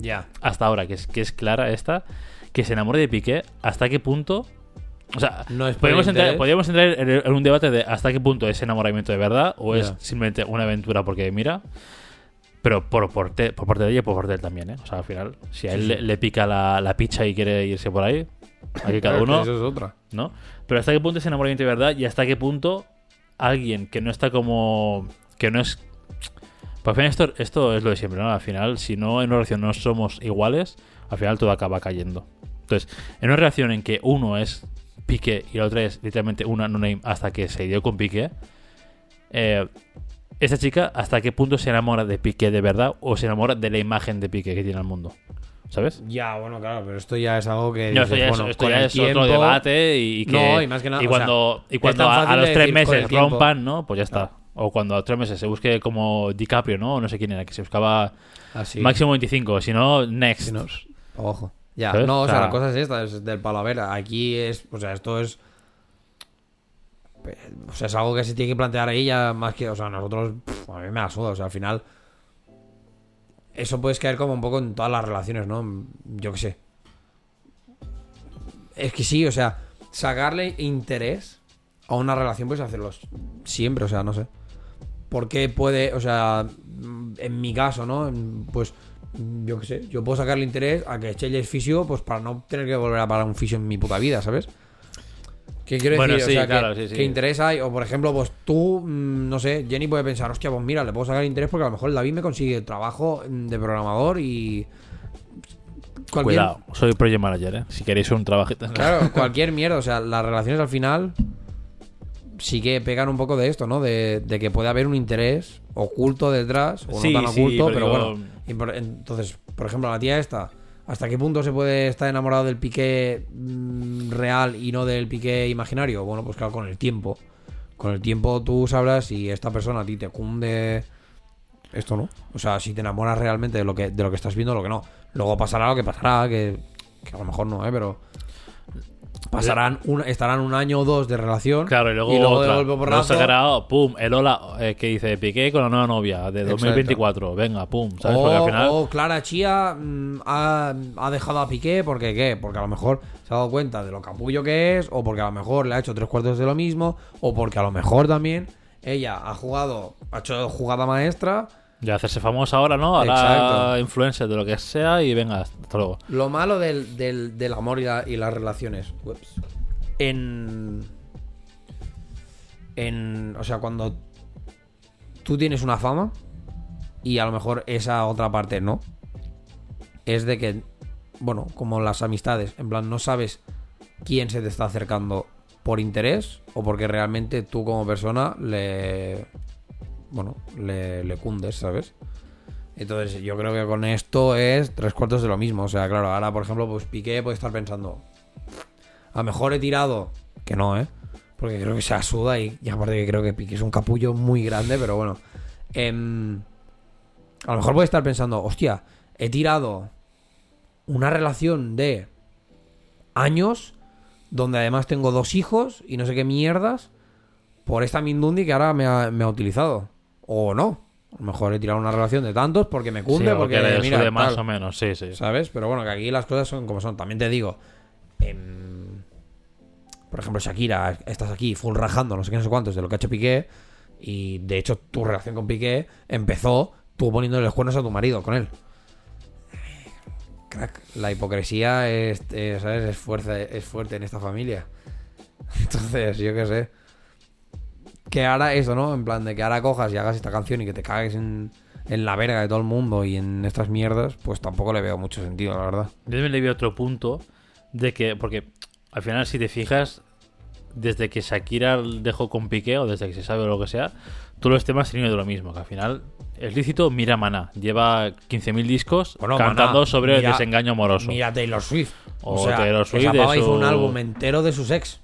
Ya. hasta ahora, que es, que es clara esta, que se enamore de Piqué, ¿hasta qué punto? O sea, No es podríamos entrar, podríamos entrar en, en un debate de hasta qué punto es enamoramiento de verdad o es Ya. simplemente una aventura porque mira. Pero por, por, te- por parte de ella y por parte de él también, ¿eh? O sea, al final, si a él Sí, le, pica la, la picha y quiere irse por ahí, aquí cada uno, Eso es otra. ¿no? Pero hasta qué punto es enamoramiento de verdad y hasta qué punto alguien que no está como. que no es. Pues al final esto, esto es lo de siempre, ¿no? Al final, si no en una relación no somos iguales, al final todo acaba cayendo. Entonces, en una relación en que uno es Piqué y la otra es literalmente una no name hasta que se dio con Piqué, eh, esta chica hasta qué punto se enamora de Piqué de verdad o se enamora de la imagen de Piqué que tiene al mundo. ¿Sabes? Ya, bueno, claro, pero esto ya es algo que. No, dices, esto ya es, esto con ya el es tiempo- otro debate y, que, No, y más que nada, y o cuando, y cuando a, los tres meses rompan, ¿no? Pues ya está. O cuando a los tres meses se busque como DiCaprio, ¿no? O no sé quién era, que se buscaba Así. máximo 25, si no, next. Si no, Ojo. Ya, ¿Sabes? no, o sea, O sea- la cosa es esta, es del palo a ver. Aquí es, o sea, esto es. O sea, es algo que se tiene que plantear ahí ya más que, o sea, nosotros, a mí me la suda, o sea, al final. Eso puedes caer como un poco en todas las relaciones, ¿no? Yo qué sé. Es que sí, o sea, sacarle interés a una relación puedes hacerlo siempre, o sea, no sé. ¿Por qué puede, o sea, en mi caso, ¿no? Pues yo qué sé, yo puedo sacarle interés a que Chelle es fisio, pues para no tener que volver a pagar un fisio en mi puta vida, ¿sabes? ¿Qué quiero Bueno, decir? sí, o sea, claro, que, sí, sí. que interés hay, o por ejemplo, pues tú, mm, no sé, Jenny puede pensar, hostia, pues mira, le puedo sacar interés porque a lo mejor el David me consigue trabajo mm, de programador y. cualquier- Cuidado, soy project manager, ¿eh? Si queréis un trabajito. Claro, cualquier mierda. O sea, las relaciones al final sí que pegan un poco de esto, ¿no? De, de que puede haber un interés oculto detrás, o no tan oculto, pero pero, digo- bueno. Entonces, por ejemplo, la tía esta, ¿hasta qué punto se puede estar enamorado del piqué mm, real y no del piqué imaginario? Bueno, pues claro, con el tiempo. Con el tiempo tú sabrás si esta persona a ti te cunde esto, ¿no? O sea, si te enamoras realmente de lo que, de lo que estás viendo o lo que no. Luego pasará lo que pasará, que, que a lo mejor no, ¿eh? Pero pasarán un, estarán un año o dos de relación. Claro, y luego, de otra. golpe Luego porrazo, sacará, pum, el hola eh, que dice Piqué con la nueva novia de Exacto. 2024. Venga, pum, ¿sabes? o, Porque al final. o Clara Chía mm, ha, ha dejado a Piqué porque qué, porque a lo mejor se ha dado cuenta de lo capullo que es, o porque a lo mejor le ha hecho tres cuartos de lo mismo, o porque a lo mejor también ella ha jugado, ha hecho jugada maestra. Ya hacerse famosa ahora, ¿no? Ahora influencer de lo que sea y venga, hasta luego. Lo malo del, del- del amor y, la- y las relaciones. Ups. En. En. O sea, cuando tú tienes una fama y a lo mejor esa otra parte no. Es de que. Bueno, como las amistades. En plan, no sabes quién se te está acercando por interés o porque realmente tú como persona le. Bueno, le, le cundes, ¿sabes? Entonces, yo creo que con esto es tres cuartos de lo mismo. O sea, claro, ahora, por ejemplo, pues Piqué puede estar pensando. A lo mejor he tirado. Que no, ¿eh? Porque creo que se asuda y, y aparte que creo que Piqué es un capullo muy grande, pero bueno. Em, a lo mejor puede estar pensando, hostia, he tirado una relación de años donde además tengo dos hijos y no sé qué mierdas por esta Mindundi que ahora me ha, me ha utilizado. O no. A lo mejor he tirado una relación de tantos porque me cunde, Sí, porque que le mira, sude más tal, o menos, sí, sí. ¿sabes? Pero bueno, que aquí las cosas son como son. También te digo, em, por ejemplo, Shakira, estás aquí full rajando, no sé qué, no sé cuántos, de lo que ha hecho Piqué, y de hecho tu relación con Piqué empezó tú poniéndole los cuernos a tu marido con él. Crack, la hipocresía es, es, ¿sabes? es, fuerte, es fuerte en esta familia. Entonces, yo qué sé. Que ahora eso, ¿no? En plan de que ahora cojas y hagas esta canción y que te cagues en, en la verga de todo el mundo y en estas mierdas, pues tampoco le veo mucho sentido, la verdad. Yo también le vi otro punto de que, porque al final, si te fijas, desde que Shakira dejó con Piqué o desde que se sabe o lo que sea, todos los temas han ido de lo mismo. Que al final, es lícito, mira Maná, lleva 15.000 discos Bueno, cantando Maná, sobre mira- el desengaño amoroso. Mira Taylor Swift. O O, sea, Taylor Swift esa hizo un álbum entero de sus ex.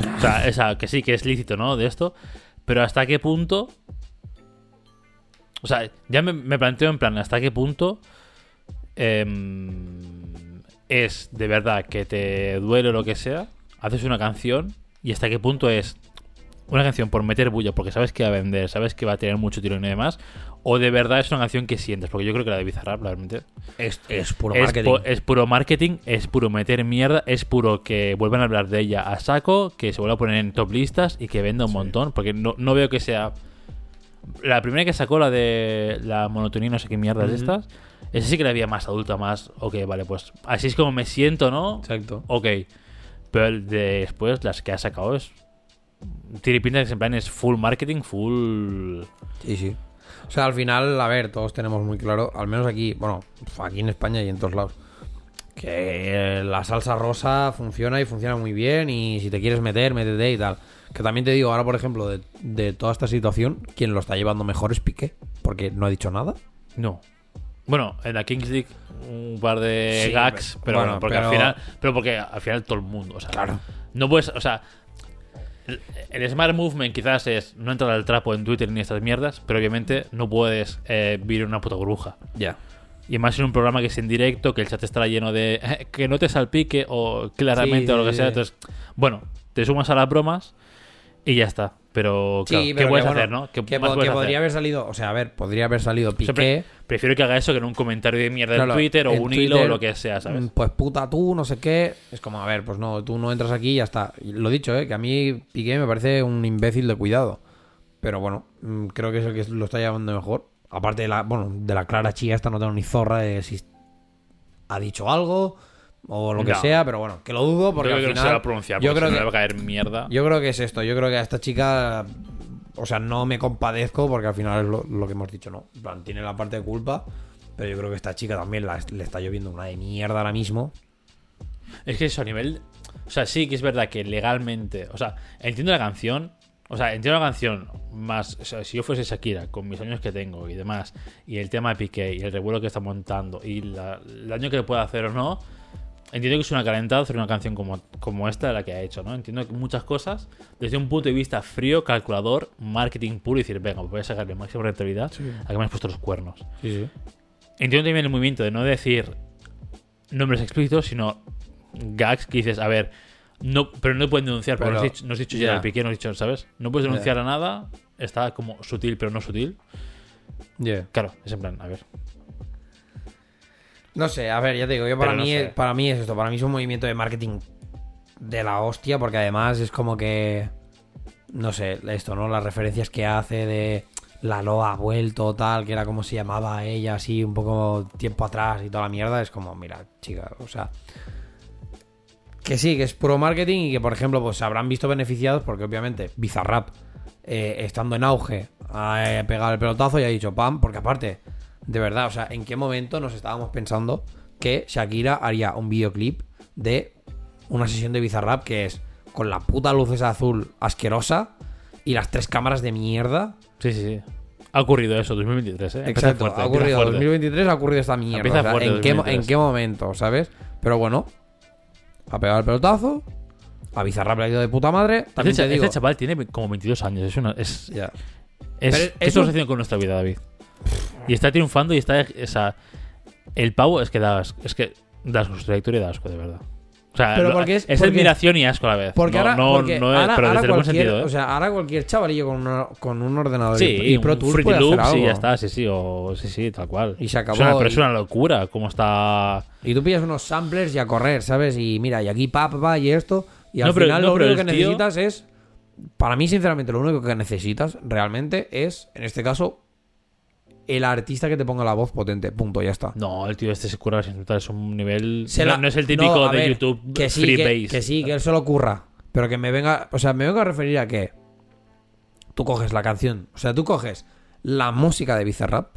O sea, que sí, que es lícito, ¿no? De esto. Pero hasta qué punto. O sea, ya me, me planteo en plan, ¿hasta qué punto em, es de verdad que te duele o lo que sea? Haces una canción y hasta qué punto es una canción por meter bulla porque sabes que va a vender, sabes que va a tener mucho tirón y demás. O de verdad es una canción que sientes, porque yo creo que la de Bizarrap, realmente. Es, es puro Es, marketing. pu- es puro marketing, es puro meter mierda, es puro que vuelvan a hablar de ella a saco, que se vuelva a poner en top listas y que venda un montón, porque no, no veo que sea... La primera que sacó, la de la monotonía, no sé qué mierdas de estas, esa sí que la había más adulta, más... Ok, vale, pues así es como me siento, ¿no? Exacto. Ok. Pero el de después, las que ha sacado es... Que en plan es full marketing, full... Sí, sí. O sea, al final, a ver, todos tenemos muy claro, al menos aquí, bueno, aquí en España y en todos lados, que la salsa rosa funciona y funciona muy bien y si te quieres meter, métete y tal. Que también te digo, ahora por ejemplo, de, de toda esta situación, quien lo está llevando mejor es Piqué, porque no ha dicho nada. No. Bueno, en la Kings League un par de Sí, gags, pero bueno, porque pero- al final, pero porque al final todo el mundo, o sea, Claro. no puedes, o sea, el, smart movement quizás es no entrar al trapo en Twitter ni estas mierdas, pero obviamente no puedes eh, vivir en una puta burbuja. Ya. Y más en un programa que es en directo, que el chat estará lleno de "Eh, que no te salpique o claramente Sí, o lo que sea. Entonces, bueno, te sumas a las bromas y ya está. Pero, claro, ¿qué puedes hacer, no? ¿Qué que, más po- puedes que hacer? podría haber salido, o sea, a ver, podría haber salido O sea, Piqué. pre- prefiero que haga eso que en un comentario de mierda Claro, en Twitter o en un hilo o lo que sea, ¿sabes? mm, Pues puta tú, no sé qué. Es como, a ver, pues no, tú no entras aquí y ya está. Lo dicho, ¿eh? Que a mí Piqué me parece un imbécil de cuidado. Pero bueno, mm, creo que es el que lo está llevando mejor. Aparte de la, bueno, de la clara chía esta no tengo ni zorra de si ha dicho algo o lo que No. sea, pero bueno, que lo dudo porque yo al creo que no se va a pronunciar yo creo si no que- le va a caer mierda. Yo creo que es esto, yo creo que a esta chica, o sea, no me compadezco porque al final es lo, lo que hemos dicho, ¿no? En plan, tiene la parte de culpa, pero yo creo que esta chica también la- le está lloviendo una de mierda ahora mismo. Es que eso a nivel. O sea, sí que es verdad que legalmente. O sea, entiendo la canción. O sea, entiendo la canción más. O sea, si yo fuese Shakira, con mis años que tengo y demás, y el tema de Piqué y el revuelo que está montando y la- el daño que le puede hacer o no, entiendo que es una calentada hacer una canción como, como esta de la que ha hecho, ¿no? Entiendo que muchas cosas desde un punto de vista frío, calculador, marketing puro y decir, venga, voy a sacarle máxima rentabilidad a que me has puesto los cuernos. Sí, sí. Entiendo también el movimiento de no decir nombres explícitos, sino gags que dices, a ver, no, pero no pueden denunciar, porque Pero- no has dicho, no has dicho ya. Gerard Piqué, no has dicho, ¿sabes? No puedes denunciar a nada, está como sutil, pero no sutil. Yeah. Claro, es en plan, a ver. No sé, a ver, ya te digo, yo para Pero no mí, sé. para mí es esto, para mí es un movimiento de marketing de la hostia, porque además es como que, no sé, esto, ¿no? Las referencias que hace de la Loa ha vuelto, tal, que era como se llamaba ella, así, un poco tiempo atrás y toda la mierda, es como, mira, chica, o sea... Que sí, que es puro marketing y que, por ejemplo, pues se habrán visto beneficiados porque obviamente Bizarrap, eh, estando en auge, ha eh, pegado el pelotazo y ha dicho pam, porque aparte, de verdad, o sea, ¿en qué momento nos estábamos pensando que Shakira haría un videoclip de una sesión de Bizarrap que es con la puta luz esa azul asquerosa y las tres cámaras de mierda? Sí, sí, sí. Ha ocurrido eso, 2023, ¿eh? Empieza Exacto, fuerte, ha ocurrido, fuerte. 2023 ha ocurrido esta mierda. Empieza o sea, fuerte ¿en, qué, mo- 2023. ¿En qué momento, sabes? Pero bueno, ha pegado el pelotazo, a Bizarrap le ha ido de puta madre. También Este, te digo, este chaval tiene como 22 años. Es una, es, Ya. es, ¿Qué es estamos haciendo con nuestra vida, David? Y está triunfando y está. O sea, el pavo es que da asco. Es que da asco, su trayectoria da asco, de verdad. O sea, Pero lo- porque es, es- porque- admiración y asco a la vez. Porque no, ahora, no, porque no es- ahora- pero ahora desde el buen cualquier, sentido, ¿eh? o sea, ahora cualquier chavalillo con, una- con un ordenador sí, y, y Pro Tools puede hacer sí, ya está, sí, sí, o, sí, sí, tal cual. Y se acabó, pero es una locura cómo está... Y tú pillas unos samplers y a correr, ¿sabes? Y mira, y aquí pa, pa, pa, y esto. Y al No, pero- final lo único que el tío- necesitas es. Para mí, sinceramente, lo único que necesitas realmente es, en este caso, el artista que te ponga la voz potente. Punto, ya está. No, el tío este se cura sin insultar, es un nivel... Se no, la- no es el típico no, a de ver, YouTube que sí, free que, base. que sí, que él se lo ocurra. Pero que me venga. O sea, me vengo a referir a que. Tú coges la canción. O sea, tú coges la música de Bizarrap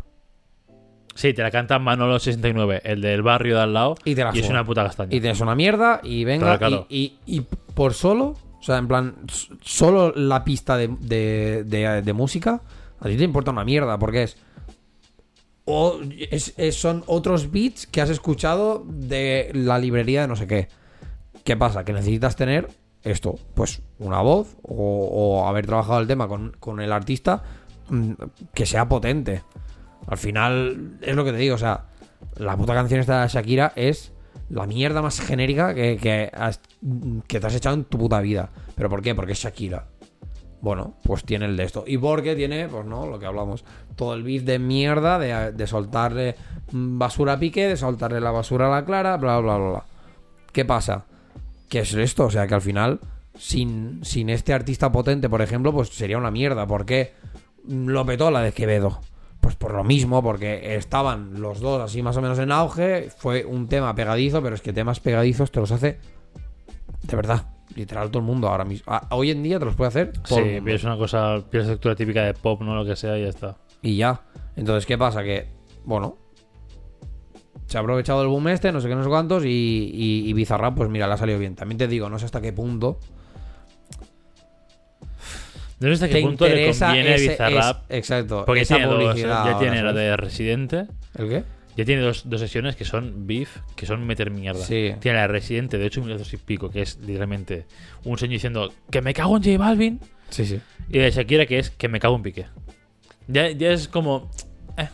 Sí, te la canta Manolo69, el del barrio de al lado, y te la y es una puta castaña. Y tienes una mierda y venga. Claro, claro. Y, y- y por solo, o sea, en plan, solo la pista de, de- de- de música, a ti te importa una mierda, porque es. O es- son otros beats que has escuchado de la librería de no sé qué. ¿Qué pasa? Que necesitas tener esto, pues una voz o, o haber trabajado el tema con, con el artista mm, que sea potente. Al final, es lo que te digo, o sea, la puta canción esta de Shakira es la mierda más genérica que, que, has- que te has echado en tu puta vida. ¿Pero por qué? Porque es Shakira. Bueno, pues tiene el de esto. Y porque tiene, pues no, lo que hablamos. Todo el beef de mierda de, soltarle basura a Piqué, de soltarle la basura a la Clara, bla, bla, bla, bla. ¿Qué pasa? ¿Qué es esto? O sea, que al final, sin, sin este artista potente, por ejemplo, pues sería una mierda. ¿Por qué lo petó la de Quevedo? Pues por lo mismo, porque estaban los dos así más o menos en auge. Fue un tema pegadizo, pero es que temas pegadizos te los hace de verdad. Literal todo el mundo ahora mismo. A- hoy en día te los puede hacer todo Sí, es una cosa, piensas estructura típica de pop, no lo que sea, y ya está. Y ya. Entonces, ¿qué pasa? Que, bueno, se ha aprovechado el boom este, no sé qué, no sé cuántos, y, y, y Bizarrap, pues mira, le ha salido bien. También te digo, no sé hasta qué punto No sé hasta te qué punto le conviene ese- Bizarrap. es- exacto, porque esa tiene dos, publicidad ya tiene la de Residente, ¿El qué? Ya tiene dos, dos sesiones que son beef, que son meter mierda. Sí. Tiene la de Residente de 8 minutos y pico, que es literalmente un señor diciendo que me cago en J Balvin, Sí, sí. y de Shakira que es que me cago en Piqué. Ya, ya es como... eh.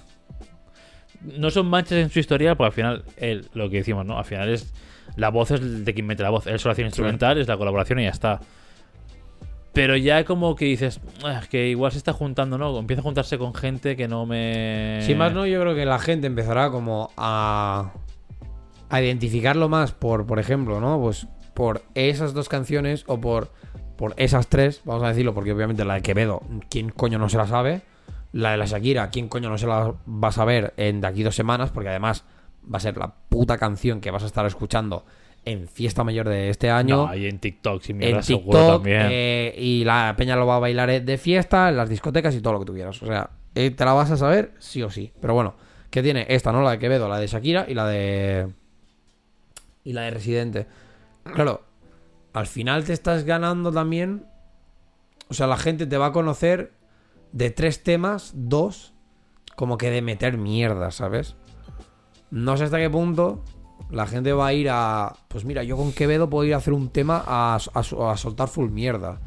No son manchas en su historia, porque al final, él, lo que decimos, ¿no? Al final es... La voz es de quien mete la voz. Él solo hace instrumental, es la colaboración y ya está. Pero ya como que dices, "Ah, que igual se está juntando, ¿no? Empieza a juntarse con gente que no me... Sin más, no, yo creo que la gente empezará como a, a identificarlo más por, por ejemplo, ¿no? Pues por esas dos canciones o por, por esas tres, vamos a decirlo, porque obviamente la de Quevedo, ¿quién coño no se la sabe? La de la Shakira, ¿quién coño no se la va a saber en de aquí dos semanas? Porque además va a ser la puta canción que vas a estar escuchando en Fiesta Mayor de este año No, y en TikTok, sin mierda, en TikTok también. eh, y la peña lo va a bailar de fiesta, en las discotecas y todo lo que tú quieras. O sea, eh, te la vas a saber sí o sí. Pero bueno, ¿qué tiene? Esta, ¿no? La de Quevedo, la de Shakira y la de... Y la de Residente. Claro, al final te estás ganando también... O sea, la gente te va a conocer de tres temas, dos, como que de meter mierda, ¿sabes? No sé hasta qué punto la gente va a ir a. Pues mira, yo con Quevedo puedo ir a hacer un tema a, a- a soltar full mierda.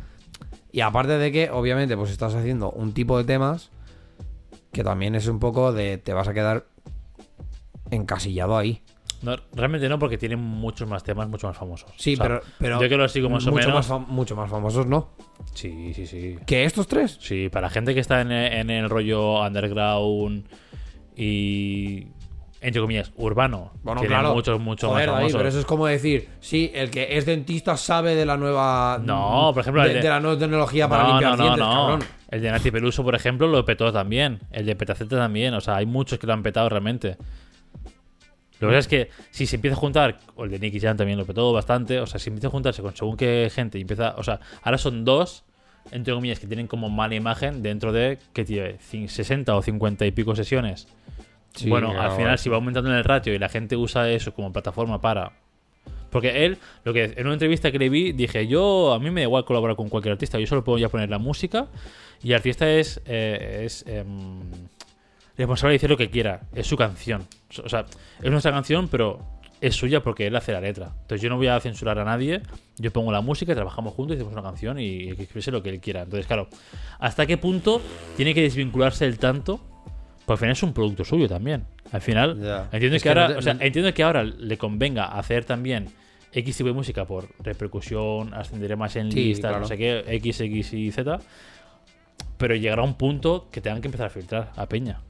Y aparte de que, obviamente, pues estás haciendo un tipo de temas que también es un poco de. Te vas a quedar encasillado ahí. No, realmente no, porque tienen muchos más temas, mucho más famosos. Sí, O sea, pero, pero. Yo que lo sigo más o mucho menos. Más, fam- mucho más famosos, ¿no? Sí, sí, sí. Que estos tres. Sí, para gente que está en, en el rollo underground y. Entre comillas, urbano. Bueno, tienen claro. muchos, mucho Joder, más pero eso es como decir, sí, el que es dentista sabe de la nueva. No, por ejemplo, de, el de- de la nueva tecnología para no, limpiar no, no, dientes, cabrón. El de Nati Peluso, por ejemplo, lo petó también. El de Petaceta también. O sea, hay muchos que lo han petado realmente. Lo que pasa es que si se empieza a juntar, o el de Nicky Jam también lo petó bastante, o sea, si empieza a juntarse con según qué gente y empieza, o sea, ahora son dos, entre comillas, que tienen como mala imagen dentro de, que tiene? Cin- 60 o 50 y pico sesiones. Sí, bueno, al final si va aumentando en el ratio y la gente usa eso como plataforma para... Porque él, lo que en una entrevista que le vi, dije, yo a mí me da igual colaborar con cualquier artista, yo solo puedo ya poner la música y el artista es, eh, es em, responsable de decir lo que quiera, es su canción. O sea, es nuestra canción, pero es suya porque él hace la letra. Entonces yo no voy a censurar a nadie, yo pongo la música, trabajamos juntos hacemos una canción y que exprese lo que él quiera. Entonces, claro, ¿hasta qué punto tiene que desvincularse el tanto? Pues al final es un producto suyo también. Al final, Ya. entiendo Es que, que no ahora, te- o sea, no- entiendo que ahora le convenga hacer también X tipo de música por repercusión, ascenderé más en Sí, listas, claro. no sé qué, X, X y Z. Pero llegará un punto que tengan que empezar a filtrar a Peña.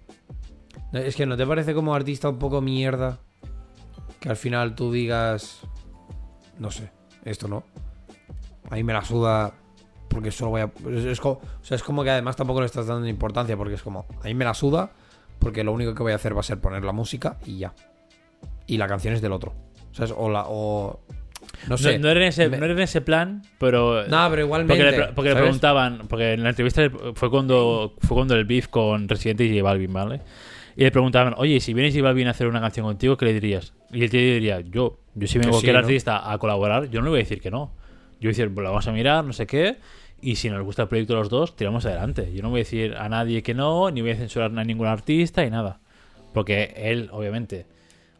Es que no te parece como artista un poco mierda que al final tú digas, no sé, esto no. A mí me la suda porque solo voy a... Es, es como, o sea, es como que además tampoco le estás dando importancia porque es como, a mí me la suda porque lo único que voy a hacer va a ser poner la música y ya. Y la canción es del otro. ¿Sabes? O la... O, no No, sé. no era en ese, me- no era en ese plan, pero. No, pero igualmente. porque le, porque le preguntaban, porque en la entrevista fue cuando fue cuando el beef con Residente y J Balvin, ¿vale? Y le preguntaban, oye, si viene J Balvin a hacer una canción contigo, ¿qué le dirías? Y el tío diría, yo, yo si vengo sí, cualquier ¿no? artista a colaborar, yo no le voy a decir que no. Yo voy a decir, pues la vamos a mirar, no sé qué, y si nos gusta el proyecto de los dos, tiramos adelante. Yo no voy a decir a nadie que no, ni voy a censurar a ningún artista y nada. Porque él, obviamente,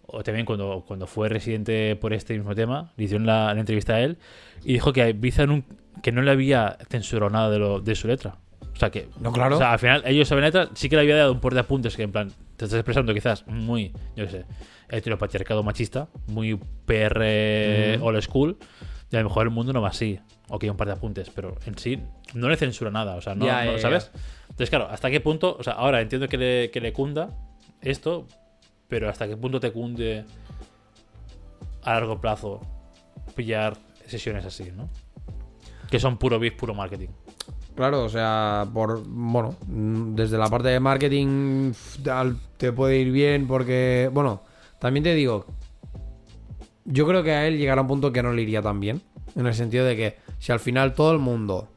o también cuando, cuando fue residente por este mismo tema, le hicieron la, la entrevista a él y dijo que Ibiza nun- que no le había censurado nada de, lo, de su letra. O sea que. No, claro. O sea, al final, ellos saben letra, sí que le había dado un par de apuntes que, en plan, te estás expresando quizás muy, yo qué sé, heteropatriarcado machista, muy PR Ujú. old school, y a lo mejor el mundo no va así. Ok, un par de apuntes, pero en sí no le censura nada, o sea, no, Ya, no- ya, ¿sabes? Entonces, claro, ¿hasta qué punto? O sea, ahora entiendo que le, que le cunda esto, pero ¿hasta qué punto te cunde a largo plazo pillar sesiones así, ¿no? Que son puro beef, puro marketing. Claro, o sea, por bueno, desde la parte de marketing te puede ir bien porque, bueno, también te digo, yo creo que a él llegará un punto que no le iría tan bien, en el sentido de que si al final todo el mundo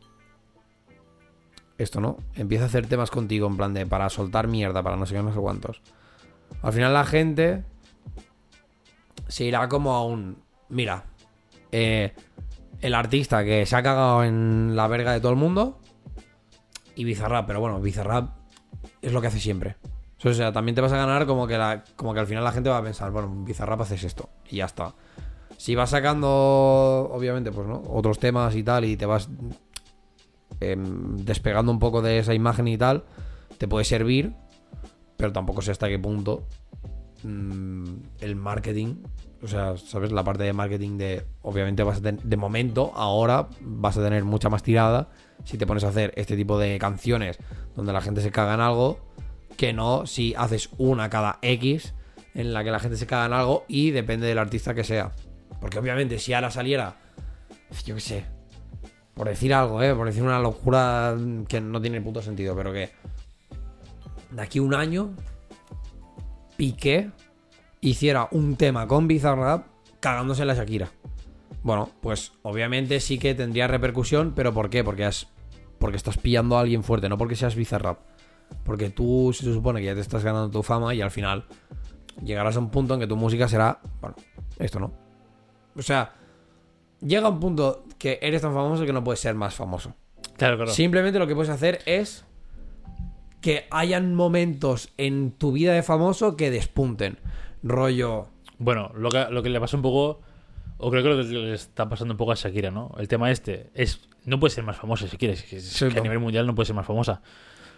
esto, ¿no? Empieza a hacer temas contigo en plan de para soltar mierda, para no sé qué, no sé cuántos. Al final la gente se irá como a un, mira, eh, el artista que se ha cagado en la verga de todo el mundo y Bizarrap, pero bueno, Bizarrap es lo que hace siempre. O sea, también te vas a ganar como que, como que al final la gente va a pensar, bueno, Bizarrap haces esto y ya está. Si vas sacando, obviamente, pues no, otros temas y tal y te vas em, despegando un poco de esa imagen y tal, te puede servir, pero tampoco sé hasta qué punto mm, el marketing, o sea, ¿sabes? La parte de marketing de, obviamente vas a tener, de momento, ahora vas a tener mucha más tirada si te pones a hacer este tipo de canciones donde la gente se caga en algo, que no si haces una cada X en la que la gente se caga en algo y depende del artista que sea. Porque obviamente si ahora saliera, yo qué sé, por decir algo, ¿eh? por decir una locura que no tiene puto sentido, pero que de aquí a un año Piqué hiciera un tema con Bizarrap cagándose en la Shakira. Bueno, pues obviamente sí que tendría repercusión, pero ¿por qué? Porque, has, porque estás pillando a alguien fuerte, no porque seas Bizarrap. Porque tú se supone que ya te estás ganando tu fama y al final llegarás a un punto en que tu música será, bueno, esto no. O sea, llega un punto que eres tan famoso que no puedes ser más famoso. Claro, claro. Simplemente lo que puedes hacer es que hayan momentos en tu vida de famoso que despunten. Rollo. Bueno, lo que, lo que le pasa un poco, o creo que lo que le está pasando un poco a Shakira, ¿no? El tema este es, no puede ser más famosa si quieres, es Sí, que a nivel mundial no puede ser más famosa.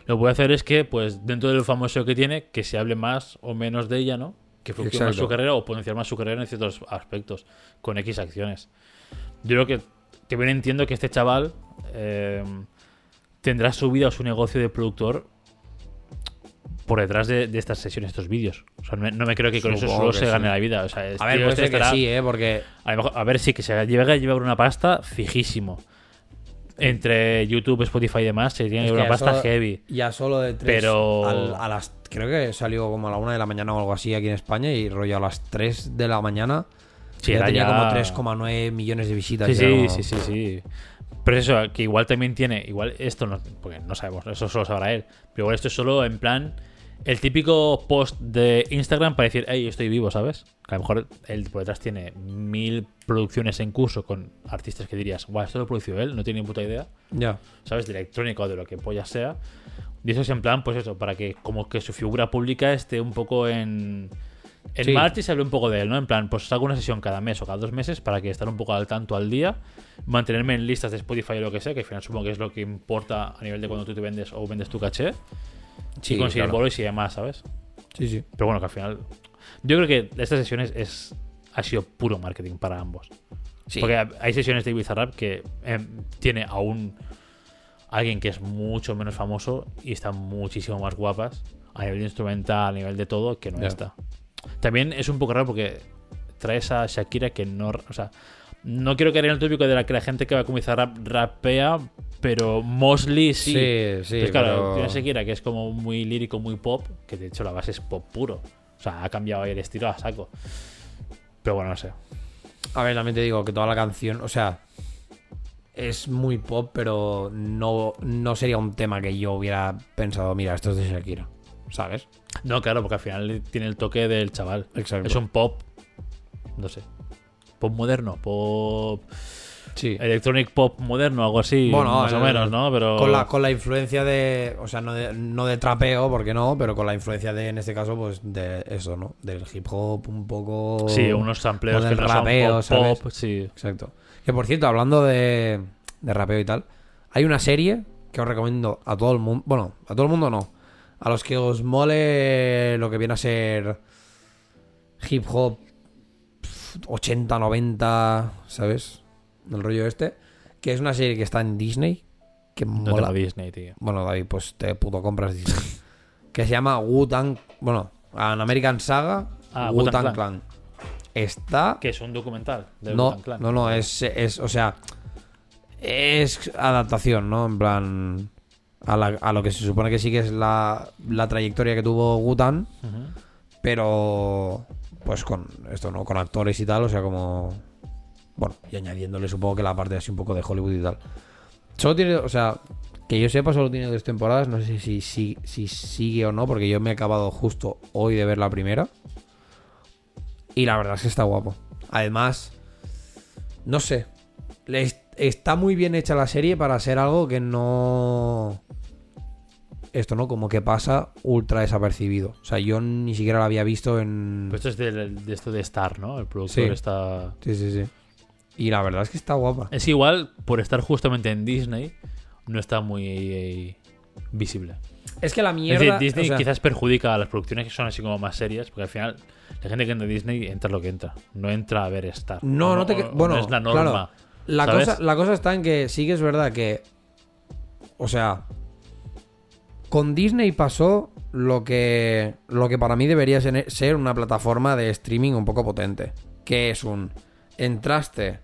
Lo que puede hacer es que, pues, dentro de lo famoso que tiene, que se hable más o menos de ella, ¿no? Que fluctúe más su carrera o potenciar más su carrera en ciertos aspectos, con X acciones. Yo creo que también entiendo que este chaval eh, tendrá su vida o su negocio de productor por detrás de, de estas sesiones, estos vídeos. O sea, no me, creo que con eso solo se sí. gane la vida. O sea, este A ver, puede este ser que estará- sí, ¿eh? Porque. a, mejor- a ver, sí, que se llega a llevar una pasta fijísimo. Entre YouTube, Spotify y demás, se tiene que llevar una pasta eso- heavy. Ya solo de tres. Pero- al- a las. Creo que salió como a la una de la mañana o algo así aquí en España. Y rollo a las 3 de la mañana. Sí, ya tenía ya- como 3,9 millones de visitas. Sí, sí, sí, sí, sí. Pero es eso, que igual también tiene, igual esto no, porque no sabemos, eso solo sabrá él. Pero igual esto es solo en plan el típico post de Instagram para decir, hey, estoy vivo, ¿sabes? Que a lo mejor él por detrás tiene mil producciones en curso con artistas que dirías, guau, esto lo produció él, no tiene ni puta idea. Ya. ¿sabes? De electrónica o de lo que polla sea. Y eso es en plan, pues eso, para que como que su figura pública esté un poco en, en Sí. y se hable un poco de él, ¿no? En plan, pues hago una sesión cada mes o cada dos meses para que estar un poco al tanto al día, mantenerme en listas de Spotify o lo que sea, que al final supongo que es lo que importa a nivel de cuando tú te vendes o vendes tu caché, Sí, y conseguir claro. bolos y demás, ¿sabes? Sí, sí. Pero bueno, que al final. Yo creo que estas sesiones es ha sido puro marketing para ambos. Sí. Porque hay sesiones de Bizarrap que em, tiene a un alguien que es mucho menos famoso y están muchísimo más guapas a nivel instrumental, a nivel de todo, que no está. También es un poco raro porque traes a Shakira que no, o sea, no quiero caer en el tópico de la que la gente que va con Bizarrap rapea, pero Mosley sí. Sí, sí, Entonces, claro, pero- a Shakira que es como muy lírico, muy pop, que de hecho la base es pop puro. O sea, ha cambiado ahí el estilo a saco. Pero bueno, no sé. A ver, también te digo que toda la canción, o sea, es muy pop, pero no, no sería un tema que yo hubiera pensado, mira, esto es de Shakira, ¿sabes? No, claro, porque al final tiene el toque del chaval. Exacto. Es un pop, no sé, pop moderno, pop Sí. electronic pop moderno, algo así, Bueno, más o el- menos, ¿no? Pero Con la, con la influencia de, o sea, no de, no de trapeo, porque no, pero con la influencia de, en este caso, pues de eso, ¿no? Del hip hop un poco... sí, unos sampleos que del no rapeo, son pop, sí. Exacto. Que por cierto, hablando de, de rapeo y tal, hay una serie que os recomiendo a todo el mundo. Bueno, a todo el mundo no. A los que os mole lo que viene a ser hip hop 80, 90, ¿sabes? El rollo este. Que es una serie que está en Disney. Que No mola. Disney, tío. Bueno, David, pues te puto compras Disney. que se llama Wu-Tang. Bueno, An American Saga. Ah, Wu-Tang Clan. Clan. Está Que es un documental de no, Clan. no, no, es, es, o sea, es adaptación, ¿no? En plan, a, la- a lo que se supone que sí que es la, la trayectoria que tuvo Wutan, pero pues con esto, ¿no? Con actores y tal, o sea, como, bueno, y añadiéndole supongo que la parte así un poco de Hollywood y tal. Solo tiene, o sea, que yo sepa, solo tiene dos temporadas, no sé si, si, si sigue o no, porque yo me he acabado justo hoy de ver la primera. Y la verdad es que está guapo. Además, no sé. está muy bien hecha la serie para ser algo que no. Esto, ¿no? Como que pasa ultra desapercibido. O sea, yo ni siquiera la había visto en. Pues esto es de, de esto de Star, ¿no? El productor Sí. está... Sí, sí, sí. Y la verdad es que está guapa. Es igual, por estar justamente en Disney, no está muy eh, visible. Es que la Es mierda. decir, Disney o sea, quizás perjudica a las producciones que son así como más serias, porque al final la gente que entra a Disney entra lo que entra. No entra a ver Star. No, no te. O- o Bueno, no es la norma. claro. La ¿sabes? cosa, la cosa está en que sí que es verdad que. O sea. Con Disney pasó lo que. Lo que para mí debería ser una plataforma de streaming un poco potente. Que es un. Entraste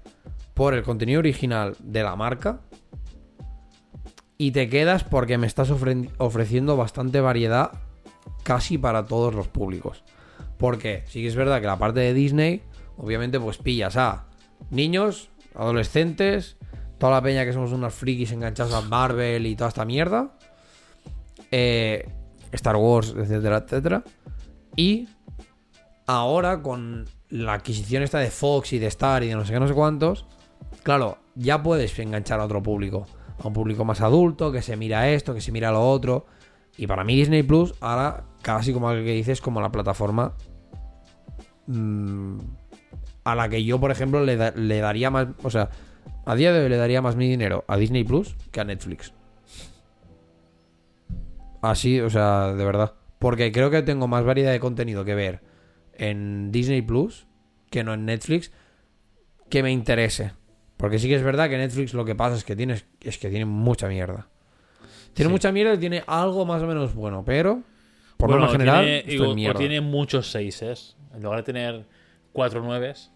por el contenido original de la marca. Y te quedas porque me estás ofre- ofreciendo bastante variedad casi para todos los públicos. Porque sí que es verdad que la parte de Disney, obviamente, pues pillas a niños, adolescentes, toda la peña que somos unos frikis enganchados a Marvel y toda esta mierda. Eh, Star Wars, etcétera, etcétera. Y ahora con la adquisición esta de Fox y de Star y de no sé qué, no sé cuántos, claro, ya puedes enganchar a otro público. A un público más adulto, que se mira esto, que se mira lo otro. Y para mí Disney Plus, ahora, casi como el que dices, como la plataforma mm, a la que yo, por ejemplo, le, le daría más... O sea, a día de hoy le daría más mi dinero a Disney Plus que a Netflix. Así, o sea, de verdad. Porque creo que tengo más variedad de contenido que ver en Disney Plus que no en Netflix que me interese. Porque sí que es verdad que Netflix lo que pasa es que tienes es que tiene mucha mierda. Tiene Sí. mucha mierda y tiene algo más o menos bueno, pero por Bueno, norma general tiene, digo, mierda. tiene muchos seises. En lugar de tener cuatro nueves,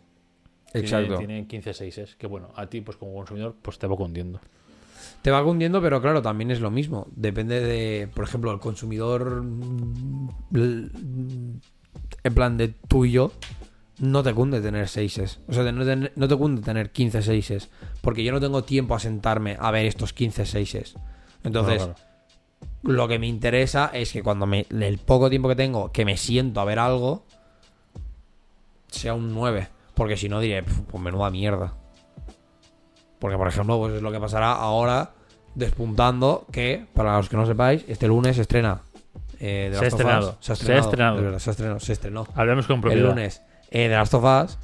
tiene- Exacto. Tiene, 15 seises. Que bueno, a ti, pues como consumidor, pues te va cundiendo. Te va cundiendo, pero claro, también es lo mismo. Depende de, por ejemplo, el consumidor mm, l- en plan de tú y yo, no te cunde tener seises. O sea, no, te cunde tener 15 seises. Porque yo no tengo tiempo a sentarme a ver estos 15 seises. Entonces, Claro, claro. lo que me interesa es que cuando me, el poco tiempo que tengo que me siento a ver algo, sea un 9. Porque si no diré, "Pf, pues menuda mierda. Porque, por ejemplo, pues es lo que pasará ahora, despuntando que, para los que no sepáis, este lunes se estrena. eh, The Se ha estrenado. Se ha Se ha estrenado. estrenado. verdad, se ha estrenado. Se estrenó Hablemos con el propiedad. lunes eh, de Last of Us.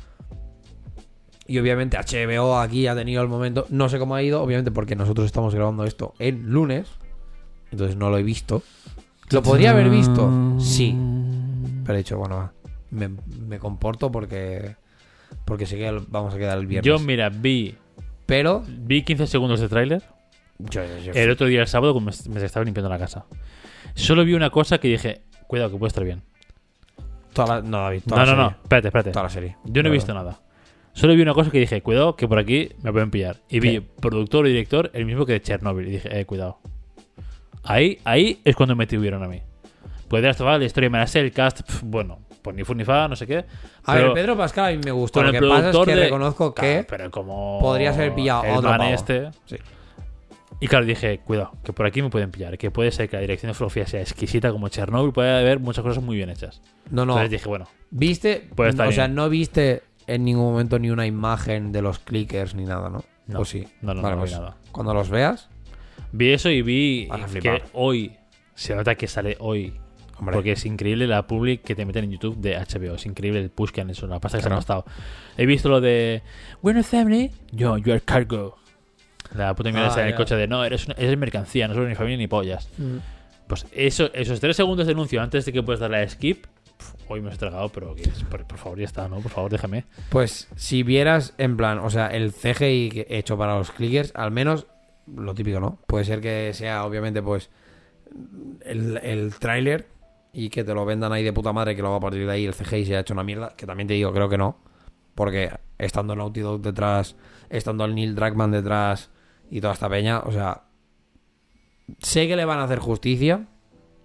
Y obviamente HBO aquí ha tenido el momento. No sé cómo ha ido, obviamente porque nosotros estamos grabando esto el lunes. Entonces no lo he visto. ¿Lo podría haber visto? Sí. Pero he dicho, bueno, me, me comporto porque. porque sé que vamos a quedar el viernes. Yo, mira, vi, Pero vi 15 segundos de tráiler yo, yo- el otro día, el sábado, cuando me, me estaba limpiando la casa. Solo vi una cosa que dije, cuidado, que puede estar bien. toda la- no, David, toda No, la no, no, serie. espérate, espérate. Toda la serie. Yo no he visto nada. Solo vi una cosa que dije, cuidado, que por aquí me pueden pillar. Y vi ¿Qué? productor y director el mismo que de Chernobyl. Y dije, eh, cuidado. Ahí, ahí es cuando me tuvieron a mí. Pues de esto, vale, la historia me la sé, el cast, pf, bueno, pues ni fu ni fa, no sé qué. A pero ver, Pedro Pascal a mí me gustó. con Lo el que pasa es que de- reconozco que Claro, pero como podría ser pillado el otro man este. Sí. Y claro, dije, cuidado, que por aquí me pueden pillar. Que puede ser que la dirección de fotografía sea exquisita como Chernobyl, puede haber muchas cosas muy bien hechas. No, no. Entonces dije, bueno, ¿Viste? Puede estar o sea, no viste en ningún momento ni una imagen de los clickers ni nada, ¿no? No. ¿O sí? No, no, Vale, no vi pues, nada. Cuando los veas, vi eso y vi que hoy, se nota que sale hoy. Hombre, Porque es increíble la public que te meten en YouTube de HBO. Es increíble el push que han hecho. La pasta que se han gastado. He visto lo de. Bueno, family. Yo, you are cargo. La puta mierda Ah, esa en el coche de no, eres, una- eres mercancía, no soy ni familia ni pollas. Mm. Pues eso, esos tres segundos de anuncio antes de que puedas darle a skip. pf, Hoy me he tragado, pero por, por favor, ya está, ¿no? Por favor, déjame. Pues si vieras en plan, o sea, el CGI hecho para los clickers, al menos lo típico, ¿no? Puede ser que sea, obviamente, pues el, el tráiler y que te lo vendan ahí de puta madre, que luego a partir de ahí el CGI se ha hecho una mierda, que también te digo, creo que no, porque estando Naughty Dog detrás, estando el Neil Druckmann detrás y toda esta peña, o sea, sé que le van a hacer justicia,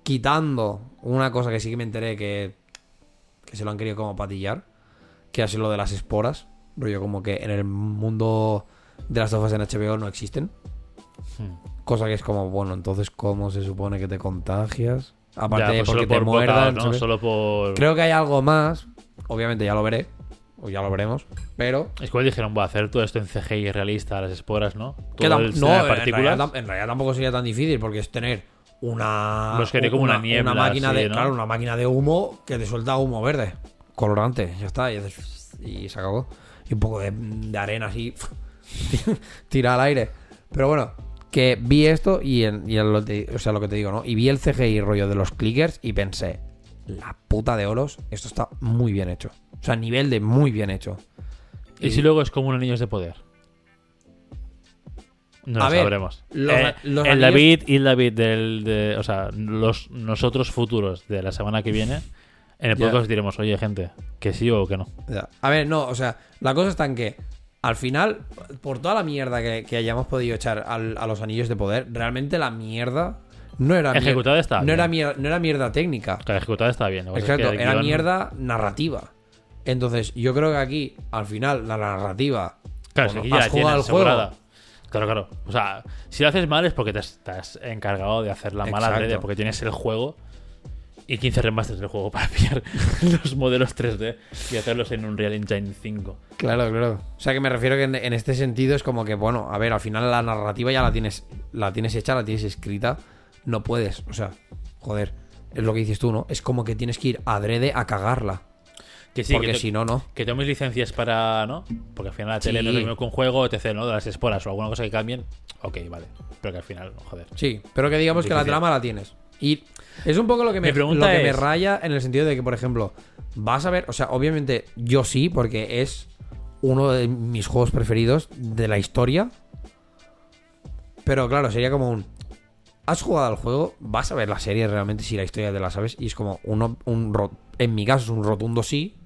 quitando una cosa que sí que me enteré que, que se lo han querido como patillar, que ha sido lo de las esporas. Rollo como que en el mundo de las tofas en HBO no existen. Hmm. Cosa que es como, bueno, entonces, ¿cómo se supone que te contagias? Aparte Ya, de pues porque solo te por muerdan. Solo por. Creo que hay algo más. Obviamente ya lo veré. O ya lo veremos. Pero. Es que dijeron, voy a hacer todo esto en CGI realista, las esporas, ¿no? que no, en realidad, en realidad tampoco sería tan difícil porque es tener una. Los quería como una niebla, máquina de, ¿no? Claro, una máquina de humo que te suelta humo verde. Colorante. Ya está. Y, haces- y se acabó. Y un poco de, de arena así. tira al aire. Pero bueno, que vi esto y, en- y en lo, te- o sea, lo que te digo, ¿no? Y vi el CGI rollo de los clickers y pensé, la puta de oros, esto está muy bien hecho. O sea, nivel de muy bien hecho. ¿Y si luego es como un anillos de poder? No A lo ver, sabremos. los- Eh, los el anillos- David y el David del. de- o sea, los, nosotros futuros de la semana que viene, en el podcast diremos, oye, gente, que sí o que no. A ver, no, o sea, la cosa está en que al final, por toda la mierda que, que hayamos podido echar al- a los anillos de poder, realmente la mierda no era mier- Ejecutada está no bien. era, mier- no era mierda técnica. La ejecutada está bien. es Exacto, que era guión- mierda narrativa. Entonces, yo creo que aquí, al final, la narrativa. Claro, si has jugado al juego. Claro, claro. O sea, si lo haces mal es porque te estás encargado de hacer la mala adrede, porque tienes el juego y 15 remasters del juego para pillar los modelos 3D y hacerlos en un Real Engine 5. Claro, claro. O sea, que me refiero que en, en este sentido es como que, bueno, a ver, al final la narrativa ya la tienes, la tienes hecha, la tienes escrita. No puedes, o sea, joder, es lo que dices tú, ¿no? Es como que tienes que ir adrede a cagarla. Que sí, porque que, si no, no. que tomes licencias para, ¿no? Porque al final la tele Sí. no es lo mismo que un juego, etc., ¿no? De las esporas o alguna cosa que cambien. Ok, vale. Pero que al final, joder. Sí, pero que digamos que la trama la tienes. Y es un poco lo que me, pregunta lo que me raya en el sentido de que, por ejemplo, vas a ver, o sea, obviamente yo sí, porque es uno de mis juegos preferidos de la historia. Pero claro, sería como un... ¿Has jugado al juego? ¿Vas a ver la serie realmente si la historia te la sabes? Y es como uno, un... En mi caso es un rotundo sí,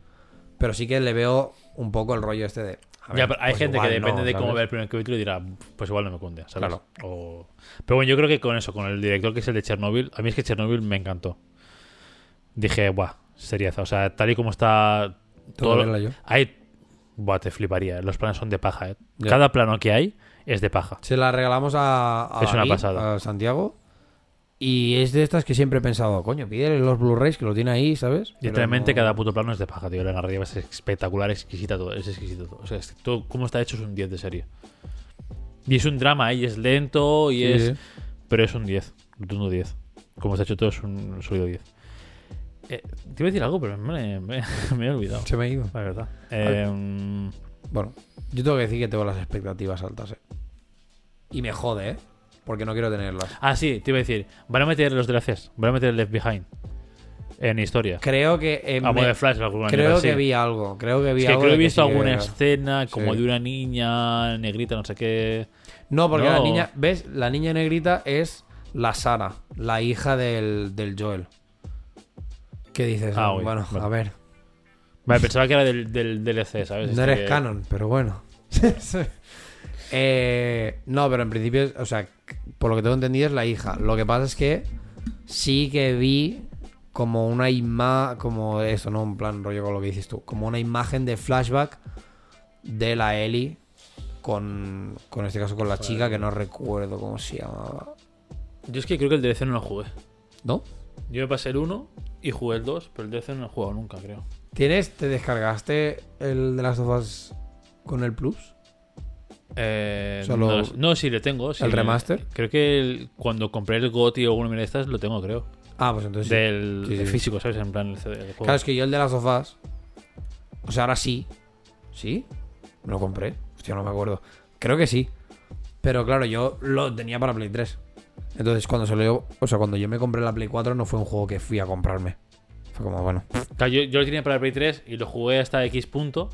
pero sí que le veo un poco el rollo este de... ver, ya, pero hay pues gente que depende no, de cómo ve el primer capítulo y dirá, pues igual no me cunde, ¿sabes? Claro. O- Pero bueno, yo creo que con eso, con el director que es el de Chernobyl, a mí es que Chernobyl me encantó. Dije, buah, seriaza. O sea, tal y como está. Todo, verla yo. hay. Buah, te fliparía. Los planos son de paja, ¿eh? Cada plano que hay es de paja. Se la regalamos a, a Es una David, pasada. a Santiago. Y es de estas que siempre he pensado, coño, pídele los Blu-rays que lo tiene ahí, ¿sabes? Literalmente no- cada puto plano es de paja, tío. La narrativa es espectacular, exquisita todo. Es exquisito todo. O sea, es que todo cómo está hecho es un 10 de serie. Y es un drama, ¿eh? y es lento, y Sí, es. sí. Pero es un 10. Rotundo 10. Como está hecho todo es un sólido 10. Eh, te iba a decir algo, pero me, me- me he olvidado. Se me ha ido. La verdad. Eh, Bueno, yo tengo que decir que tengo las expectativas altas, ¿eh? Y me jode, ¿eh? Porque no quiero tenerlas. ah, sí, te iba a decir. Van a meter los DLCs. Van a meter el Left Behind. En historia. Creo que. eh, A modo de flashback. creo que así. vi algo. Creo que vi Es que algo. creo que he visto sí alguna escena como Sí. de una niña negrita, no sé qué. No, porque la niña. ¿Ves? La niña negrita es la Sara, la hija del, del Joel. ¿Qué dices? Ah, bueno, vale. a ver. Vale, pensaba que era del, del DLC, ¿sabes? No Este eres que- canon, pero bueno. Eh, no, pero en principio, o sea, por lo que tengo entendido es la hija. Lo que pasa es que sí que vi como una imagen, como eso, ¿no? En plan rollo con lo que dices tú. Como una imagen de flashback de la Ellie con, con este caso con la chica que no recuerdo cómo se llamaba. Yo es que creo que el DLC no lo jugué. ¿No? Yo me pasé el 1 y jugué el 2, pero el DLC no lo he jugado nunca, creo. ¿Tienes, te descargaste el de las Us con el Plus? Eh, Solo- no, no, sí, le tengo. sí, ¿El le- remaster? Creo que el- cuando compré el GOTY o alguna de estas lo tengo, creo. Ah, pues entonces. Del Sí, sí. físico, ¿sabes? En plan, el CD del juego. Claro, es que yo el de las sofás. O sea, ahora sí. ¿Sí? ¿Me lo compré? Hostia, no me acuerdo. Creo que sí. Pero claro, yo lo tenía para Play 3. Entonces, cuando salió. O sea, cuando yo me compré la Play 4, no fue un juego que fui a comprarme. Fue como, bueno. Claro, yo, yo lo tenía para el Play 3 y lo jugué hasta X punto.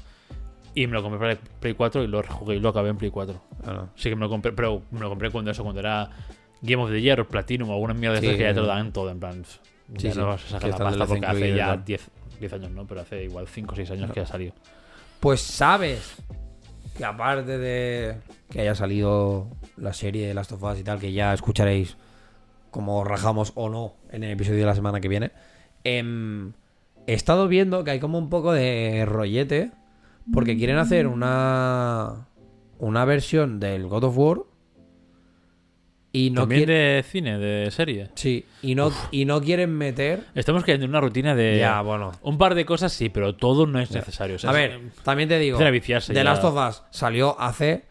Y me lo compré para Play 4 y lo jugué y lo acabé en Play 4. ah, no. Sí que me lo compré, pero me lo compré cuando eso, cuando era Game of the Year o Platinum o alguna mierda de Sí, que ya te lo dan todo, en plan. Sí, ya sí, no vas a sacar la pasta porque hace ya tal. 10, 10 años, ¿no? Pero hace igual 5 o 6 años que ha salido. Pues sabes que aparte de que haya salido la serie de Last of Us y tal, que ya escucharéis como rajamos o no en el episodio de la semana que viene, em, he estado viendo que hay como un poco de rollete porque quieren hacer una una versión del God of War y no También quieren de cine, de serie. sí, y no y no quieren meter Estamos cayendo en una rutina de. ya, bueno. Un par de cosas sí, pero todo no es necesario. o sea, A es- ver, también te digo, ya. Last of Us salió hace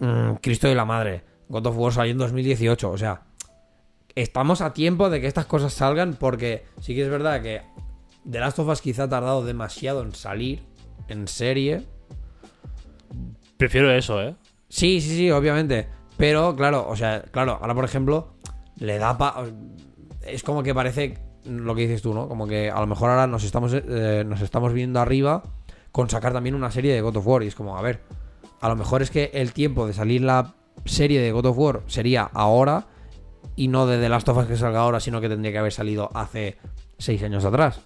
mm, Cristo y la madre. God of War salió en 2018, o sea, estamos a tiempo de que estas cosas salgan porque sí que es verdad que The Last of Us quizá ha tardado demasiado en salir en serie. Prefiero eso, ¿eh? Sí, sí, sí, obviamente. Pero, claro, o sea, claro, ahora por ejemplo, le da pa... Es como que parece lo que dices tú, ¿no? Como que a lo mejor ahora nos estamos, eh, nos estamos viendo arriba con sacar también una serie de God of War. Y es como, a ver, a lo mejor es que el tiempo de salir la serie de God of War sería ahora y no de The Last of Us que salga ahora, sino que tendría que haber salido hace seis años atrás.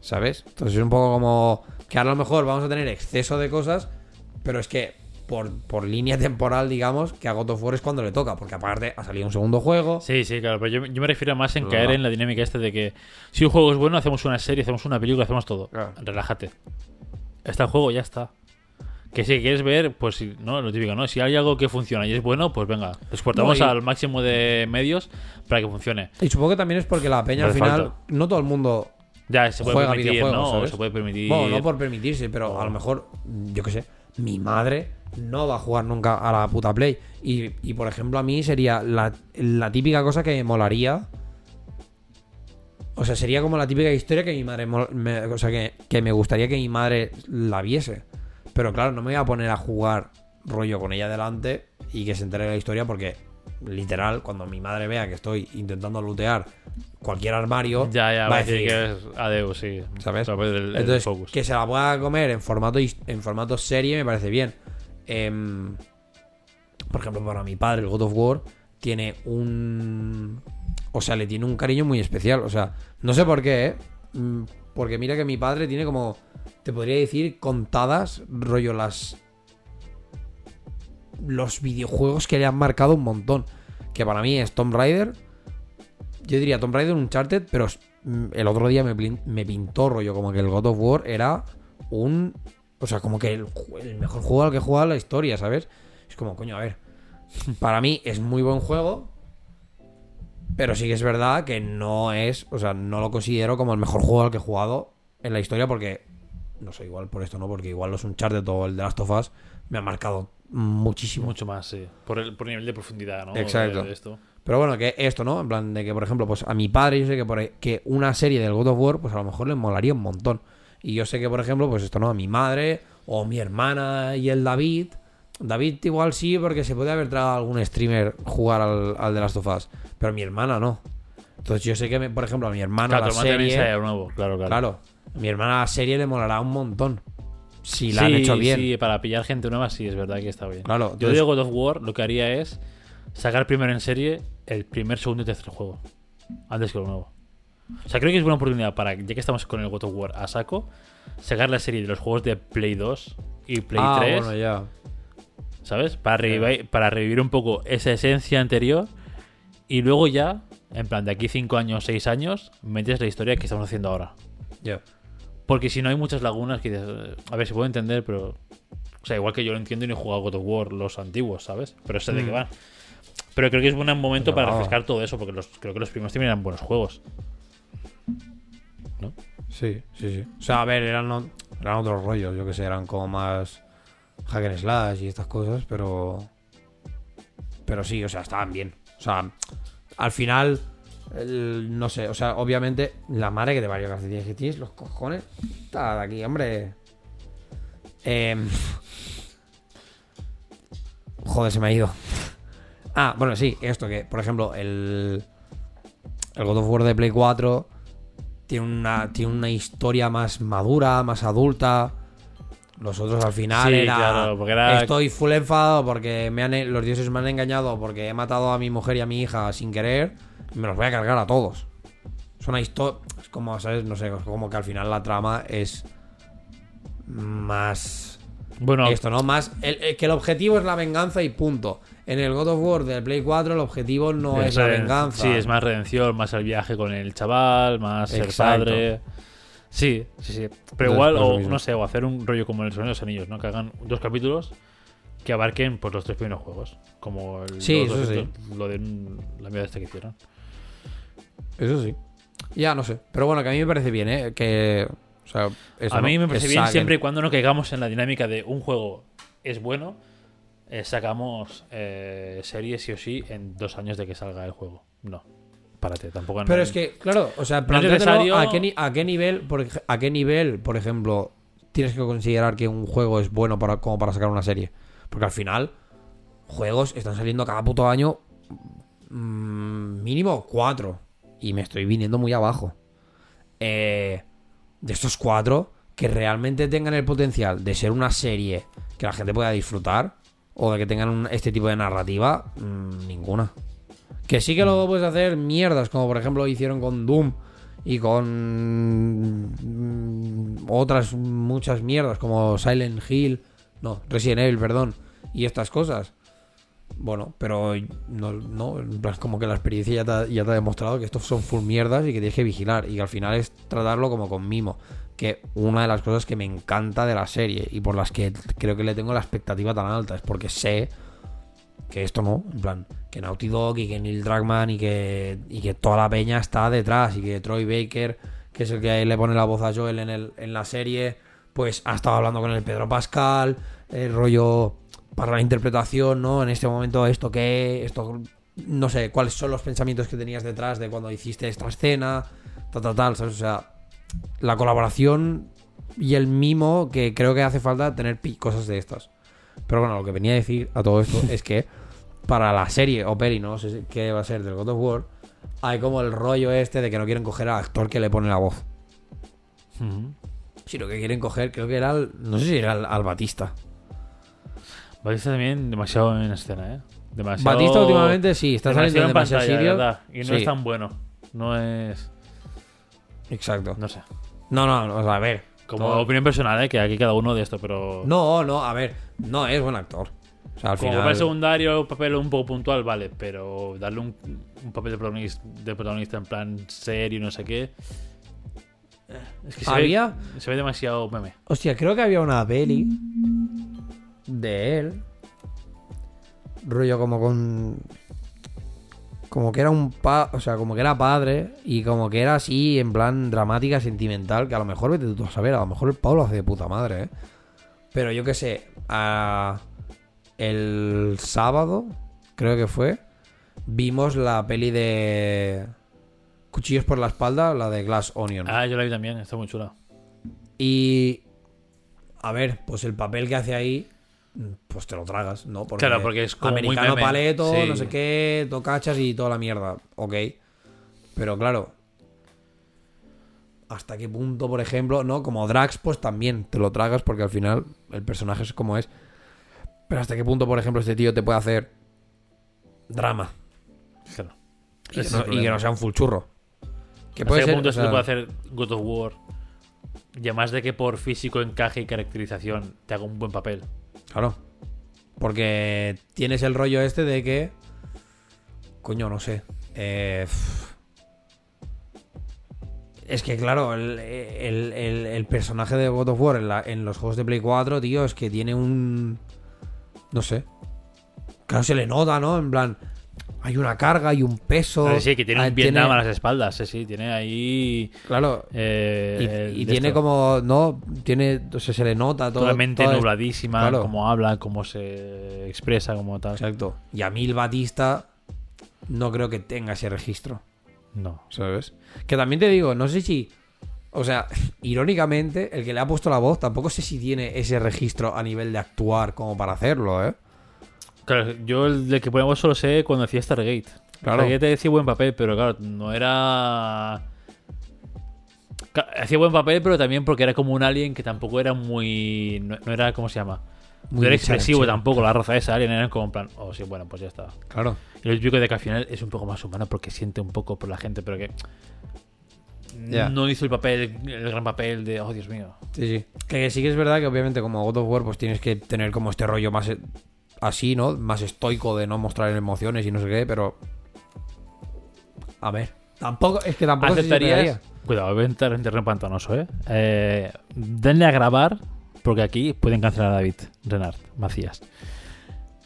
¿Sabes? Entonces es un poco como que ahora a lo mejor vamos a tener exceso de cosas, pero es que por, por línea temporal, digamos, que a God of War es cuando le toca, porque aparte ha salido un segundo juego. Sí, sí, claro, pero yo, yo me refiero más en No. caer en la dinámica esta de que si un juego es bueno, hacemos una serie, hacemos una película, hacemos todo. Claro. Relájate. Está el juego, ya está. Que si quieres ver, pues si- no, lo típico, ¿no? Si hay algo que funciona y es bueno, pues venga, exportamos No, y- al máximo de medios para que funcione. Y supongo que también es porque la peña No al final, falta. no todo el mundo Ya se puede juega permitir, ¿no? Se puede permitir. Bueno, no por permitirse, pero a lo mejor, yo qué sé, mi madre no va a jugar nunca a la puta Play. Y, y, por ejemplo, a mí sería la, la típica cosa que me molaría. O sea, sería como la típica historia que mi madre. me- o sea, que, que me gustaría que mi madre la viese. Pero claro, no me voy a poner a jugar rollo con ella delante y que se entere de la historia porque, literal, cuando mi madre vea que estoy intentando lootear cualquier armario, Ya, ya, va a decir que es Adeus, sí. ¿Sabes? Pues el- el entonces, focus. que se la pueda comer en formato, en formato serie me parece bien. Em, por ejemplo, para mi padre, el God of War tiene un. O sea, le tiene un cariño muy especial. O sea, no sé por qué, ¿eh? Mm, Porque mira que mi padre tiene como. Te podría decir contadas, rollo, las. Los videojuegos que le han marcado un montón. Que para mí es Tomb Raider. Yo diría Tomb Raider Uncharted, pero mm, el otro día me, pintó rollo como que el God of War era un. O sea, como que el mejor juego al que he jugado en la historia, ¿sabes? Es como, coño, a ver. Para mí es muy buen juego. Pero sí que es verdad que no es. O sea, no lo considero como el mejor juego al que he jugado en la historia porque. No sé, igual por esto no, porque igual los Uncharted o el de Last of Us me ha marcado muchísimo. Mucho más, sí. Por el por nivel de profundidad, ¿no? Exacto. De- de esto. Pero bueno, que esto, ¿no? En plan de que, por ejemplo, pues a mi padre yo sé que, por, que una serie del God of War, pues a lo mejor le molaría un montón. Y yo sé que, por ejemplo, pues esto, ¿no? A mi madre o mi hermana y el David. David igual sí, porque se puede haber traído algún streamer jugar al, al de Last of Us. Pero mi hermana no. Entonces yo sé que, me- por ejemplo, a mi hermana Claro, la serie... nuevo, claro, claro. Claro, a mi hermana la serie le molará un montón. Si la sí, han hecho bien. Sí, para pillar gente nueva sí, es verdad que está bien. Claro, Yo de God of War lo que haría es sacar primero en serie el primer, segundo y tercer juego. Antes que lo nuevo. O sea, creo que es buena oportunidad para, ya que estamos con el God of War a saco, sacar la serie de los juegos de Play 2 y Play ah, 3, bueno, ya. ¿sabes? Para revivir, para revivir un poco esa esencia anterior y luego ya, en plan, de aquí 5 años, 6 años, metes la historia que estamos haciendo ahora. Ya. Porque si no hay muchas lagunas que eh, a ver, si puedo entender, pero. O sea, igual que yo lo entiendo y no he jugado God of War los antiguos, ¿sabes? Pero sé de qué Mm. van. Pero creo que es buen momento para no. refrescar todo eso, porque los, creo que los primeros también eran buenos juegos. Sí, sí, sí. O sea, a ver, eran, eran otros rollos, yo que sé, eran como más hack and slash y estas cosas, pero. Pero sí, o sea, estaban bien. O sea, al final, el- no sé, o sea, obviamente, la madre que te parió calcetines que tienes, los cojones. Está de aquí, hombre. Em, Joder, se me ha ido. Ah, bueno, sí, esto que, por ejemplo, el. El God of War de Play 4 tiene una, tiene una historia más madura, más adulta. Los otros al final Sí, era, claro, porque era- Estoy full enfadado porque me han, e- los dioses me han engañado porque he matado a mi mujer y a mi hija sin querer. Me los voy a cargar a todos. Es una historia. Es como, ¿sabes? No sé, como que al final la trama es. Más. Bueno, Esto, ¿no? Más. el- el- que el objetivo es la venganza y punto. En el God of War de Play 4, el objetivo no es, la venganza. Sí, es más redención, más el viaje con el chaval, más ser Exacto. padre. Sí, sí, sí. Pero Entonces, igual, o no sé, o hacer un rollo como el Señor de los Anillos, ¿no? Que hagan dos capítulos que abarquen pues, los tres primeros juegos. Como el, Sí, los eso dos- lo de la mierda esta que hicieron. Eso sí. Ya, no sé. Pero bueno, que a mí me parece bien, ¿eh? Que. O sea, eso, a mí ¿no? me parece bien saquen- siempre y cuando no caigamos en la dinámica de un juego es bueno, eh, sacamos eh, series sí o sí en dos años de que salga el juego. No, párate, tampoco. Pero no- es que, claro, o sea, No necesario- a, qué, ni- a qué nivel, por, a qué nivel, por ejemplo, tienes que considerar que un juego es bueno para, como para sacar una serie. Porque al final, juegos están saliendo cada puto año mm, mínimo cuatro. Y me estoy viniendo muy abajo. Eh, de estos cuatro, que realmente tengan el potencial de ser una serie que la gente pueda disfrutar, o de que tengan este tipo de narrativa, mm, ninguna. Que sí que luego puedes hacer mierdas, como por ejemplo hicieron con Doom y con mm, otras muchas mierdas, como Silent Hill, no, Resident Evil, perdón, y estas cosas. Bueno, pero no, no en plan, como que la experiencia ya te, ha- ya te ha demostrado que estos son full mierdas y que tienes que vigilar. Y que al final es tratarlo como con mimo. Que una de las cosas que me encanta de la serie y por las que creo que le tengo la expectativa tan alta es porque sé que esto no, en plan, que Naughty Dog y que Neil Druckmann y que, y que toda la peña está detrás y que Troy Baker, que es el que le pone la voz a Joel en, el, en la serie, pues ha estado hablando con el Pedro Pascal, el rollo para la interpretación, ¿no? En este momento, esto qué, esto, no sé, cuáles son los pensamientos que tenías detrás de cuando hiciste esta escena, tal, tal, tal, ¿sabes? O sea, la colaboración y el mimo que creo que hace falta tener cosas de estas. Pero bueno, lo que venía a decir a todo esto es que para la serie o peli, no sé qué va a ser del God of War, hay como el rollo este de que no quieren coger al actor que le pone la voz. Sino que quieren coger, creo que era, el- no sé si era el- al Batista. Batista también demasiado en escena, ¿eh? Demasiado... Batista últimamente sí, está saliendo demasiado en demasiados pantalla. ¿verdad? Y no Sí. es tan bueno. No es... Exacto. No sé. No, no, no, a ver. Como todo- opinión personal, ¿eh? Que aquí cada uno de esto, pero... No, no, a ver, no es buen actor. O sea, al Como final. papel secundario, papel un poco puntual, vale, pero darle un, un papel de protagonista, de protagonista en plan serio, no sé qué. eh, Es que se, Había- ve, se ve demasiado meme. Hostia, creo que había una peli de él. Rollo como con. Como que era un pa. O sea, como que era padre. Y como que era así, en plan dramática, sentimental. Que a lo mejor vete tú a saber. A lo mejor el Pablo hace de puta madre, ¿eh? Pero yo qué sé. a- el sábado, creo que fue. Vimos la peli de. Cuchillos por la espalda, la de Glass Onion. Ah, yo la vi también, está muy chula. Y. A ver, pues el papel que hace ahí. Pues te lo tragas, ¿no? Claro, porque es como muy Americano meme. paleto, Sí. no sé qué, tocachas y toda la mierda. Ok. Pero claro, hasta qué punto, por ejemplo, ¿no? Como Drax, pues también te lo tragas porque al final el personaje es como es. Pero hasta qué punto, por ejemplo, este tío te puede hacer drama Claro. y, que no, y que no sea un full churro. Que ¿Hasta puede qué ser, punto o se sea, puede hacer God of War? Y además de que por físico, encaje y caracterización te haga un buen papel. Claro. Porque tienes el rollo este de que. Coño, no sé. Eh, es que, claro, el, el- el- personaje de God of War en, en los juegos de Play 4, tío, es que tiene un. No sé. Claro, se le nota, ¿no? En plan. Hay una carga, hay un peso. Sí, que tiene ah, un Vietnam a las espaldas. Sí, sí, tiene ahí. Claro. eh, Y, y tiene esto. como. No, tiene. O sea, se le nota todo. Toda la mente todo es- nubladísima, claro. cómo habla, cómo se expresa, como tal. Exacto. Y a mí el Batista no creo que tenga ese registro, No. ¿sabes? Que también te digo, no sé si... O sea, irónicamente, el que le ha puesto la voz tampoco sé si tiene ese registro a nivel de actuar como para hacerlo, ¿eh? Claro, yo el de que ponemos solo sé cuando hacía Stargate. Claro. Stargate decía buen papel, pero claro, no era. Hacía buen papel, pero también porque era como un alien que tampoco era muy. No, no era, ¿cómo se llama? Muy no era expresivo tampoco, la raza de ese alien era como en plan, oh sí, bueno, pues ya está. Claro. Y lo típico de que al final es un poco más humano porque siente un poco por la gente, pero que. No hizo el papel, el gran papel de, oh Dios mío. Sí, sí. Que sí que es verdad que obviamente como God of War pues tienes que tener como este rollo más eh, así, ¿no? Más estoico de no mostrar emociones y no sé qué, pero... A ver. Tampoco, es que tampoco ¿Aceptarías? Cuidado, voy a entrar en terreno pantanoso, ¿eh? eh denle a grabar, porque aquí pueden cancelar a David, Renard, Macías.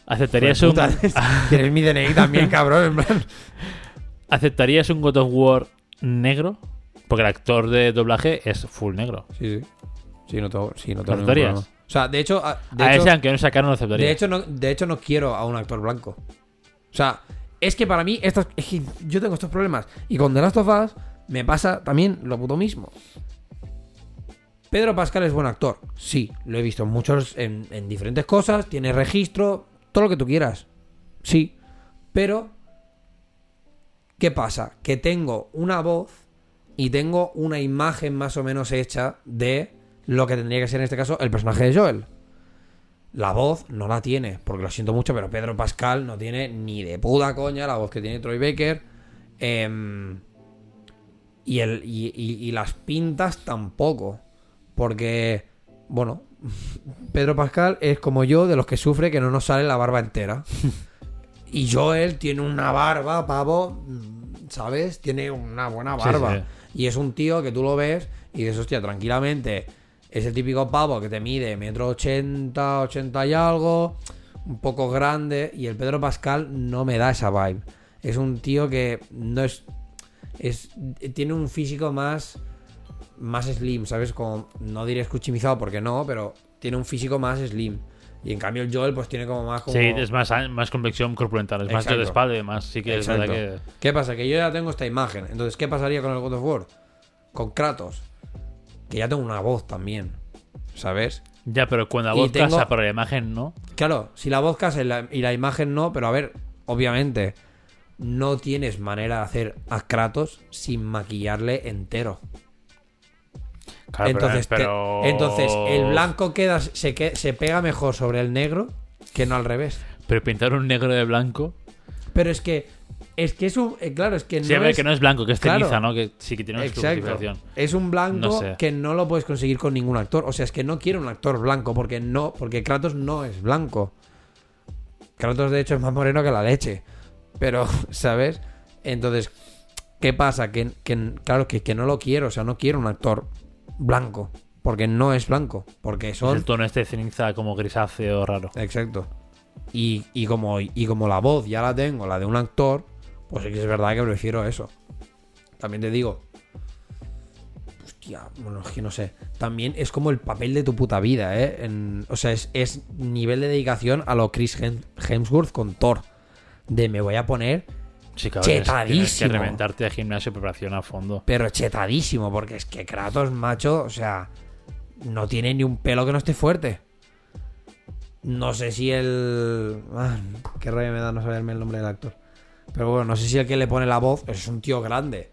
¿Aceptarías un, Tienes mi DNI también, cabrón. en plan. ¿Aceptarías un God of War negro? Porque el actor de doblaje es full negro. Sí, sí. Sí, no tengo, sí, no ¿Lo tengo aceptarías? O sea, de hecho, a- de a hecho, ese, aunque no sacaron, lo aceptaría. de hecho, no, de hecho, no quiero a un actor blanco. O sea, es que para mí, estas, es que yo tengo estos problemas. Y con The Last of Us me pasa también lo puto mismo. Pedro Pascal es buen actor. Sí, lo he visto en muchos, en, en diferentes cosas. Tiene registro, todo lo que tú quieras. Sí. Pero, ¿qué pasa? Que tengo una voz y tengo una imagen más o menos hecha de lo que tendría que ser en este caso el personaje de Joel. La voz no la tiene, porque lo siento mucho, pero Pedro Pascal no tiene ni de puta coña la voz que tiene Troy Baker. Em, y, el, y, y- y las pintas tampoco. Porque, bueno, Pedro Pascal es como yo, de los que sufre que no nos sale la barba entera. y Joel tiene una barba, pavo, ¿sabes? Tiene una buena Sí, barba. sí. Y es un tío que tú lo ves y dices, hostia, tranquilamente. Es el típico pavo que te mide metro ochenta, ochenta y algo, un poco grande. Y el Pedro Pascal no me da esa vibe. Es un tío que no es. es tiene un físico más. Más slim, ¿sabes? Como, no diré escuchimizado porque no, pero tiene un físico más slim. Y en cambio el Joel, pues tiene como más como. Sí, es más, más complexión corpulental, es más de espalda y más. Sí que es verdad que. ¿Qué pasa? Que yo ya tengo esta imagen. Entonces, ¿qué pasaría con el God of War? Con Kratos. Que ya tengo una voz también. ¿Sabes? Ya, pero cuando la voz tengo- casa, pero la imagen no. Claro, si la voz casa y la, y la imagen no, pero a ver, obviamente, no tienes manera de hacer a Kratos sin maquillarle entero. Claro, pero- entonces, te- entonces, el blanco queda, se, que- se pega mejor sobre el negro que no al revés. Pero pintar un negro de blanco. Pero es que, es que es un, eh, claro, es que no sí, a ver, es, que no es blanco, que es Claro. ceniza, ¿no? Que sí que tiene una Exacto. Es un blanco No sé. que no lo puedes conseguir con ningún actor. O sea, es que no quiero un actor blanco porque no, porque Kratos no es blanco. Kratos de hecho es más moreno que la leche. Pero, ¿sabes? Entonces, ¿qué pasa? Que, que- claro, que, que no lo quiero. O sea, no quiero un actor blanco. Porque no es blanco. Porque Es son el tono este de ceniza como grisáceo raro. Exacto. Y, y como, y como la voz ya la tengo, la de un actor, pues es verdad que prefiero eso. También te digo. Hostia, bueno, es que no sé. También es como el papel de tu puta vida, ¿eh? En- o sea, es, es nivel de dedicación a lo Chris Hem- Hemsworth con Thor. De me voy a poner, Sí, cabrón. tienes- Tienes Chetadísimo. que reventarte de gimnasio y preparación a fondo. pero chetadísimo, porque es que Kratos, macho, o sea, no tiene ni un pelo que no esté fuerte. No sé si el. Ah, qué rabia me da no saberme el nombre del actor. Pero bueno, no sé si el que le pone la voz es un tío grande.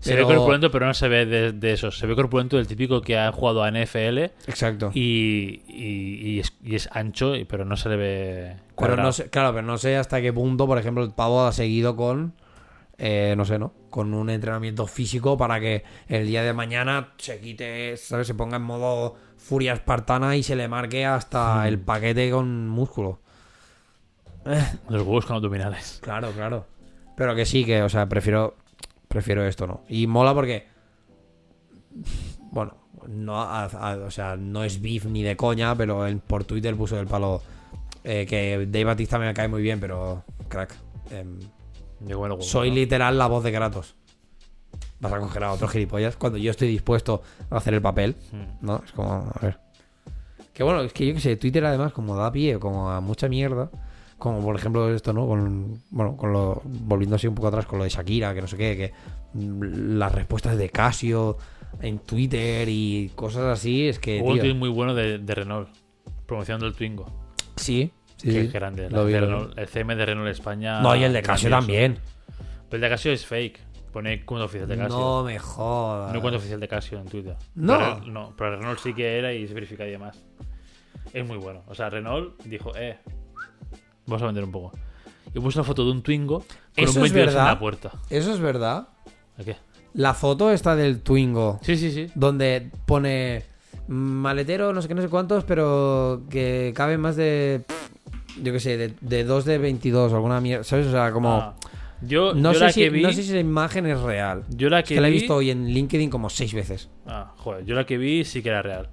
Se Pero- ve corpulento, pero no se ve de, de esos. Se ve corpulento del típico que ha jugado a NFL Exacto. y, y- y es, y es ancho, pero no se le ve. Pero no sé, claro, pero no sé hasta qué punto, por ejemplo, el pavo ha seguido con, eh, no sé, ¿no? Con un entrenamiento físico para que el día de mañana se quite, ¿sabes? Se ponga en modo furia espartana y se le marque hasta el paquete con músculo. Los huevos con abdominales. Claro, claro. Pero que sí, que, o sea, prefiero, prefiero esto, ¿no? Y mola porque, bueno, no, a- a- o sea, no es beef ni de coña, pero él por Twitter puso el palo eh, que Dave Batista me cae muy bien, pero crack. em, Yo soy literal la voz de Kratos. Vas a coger a otro gilipollas cuando yo estoy dispuesto a hacer el papel, Mm. ¿no? Es como, a ver. Que bueno, es que yo que sé, Twitter además como da pie como a mucha mierda. Como por ejemplo esto, ¿no? Con, bueno, con lo, volviendo así un poco atrás con lo de Shakira, que no sé qué, que mm, las respuestas de Casio en Twitter y cosas así, es que, Hubo un tweet muy bueno de, de Renault, promocionando el Twingo. sí, sí, es grande. La vi. Renault- el CM de Renault España. No, y el de Casio también. Pero el de Casio es fake. Pone cuenta oficial de Casio. No me jodas. No cuenta oficial de Casio en Twitter. No. Pero, no, pero Renault sí que era y se verifica y demás. Es muy bueno. O sea, Renault dijo, eh, vamos a vender un poco. Y puso una foto de un Twingo con Eso un es 22 en la puerta. Eso es verdad. ¿A qué? La foto está del Twingo. Sí, sí, sí. donde pone maletero, no sé qué, no sé cuántos, pero que cabe más de. Yo qué sé, de, de 2 de 22 o alguna mierda. ¿Sabes? O sea, como. Ah, yo, no, yo sé la si, que vi. no sé si esa imagen es real. Yo la Es que, que la he vi- visto hoy en LinkedIn como 6 veces. Ah, joder, yo la que vi sí que era real.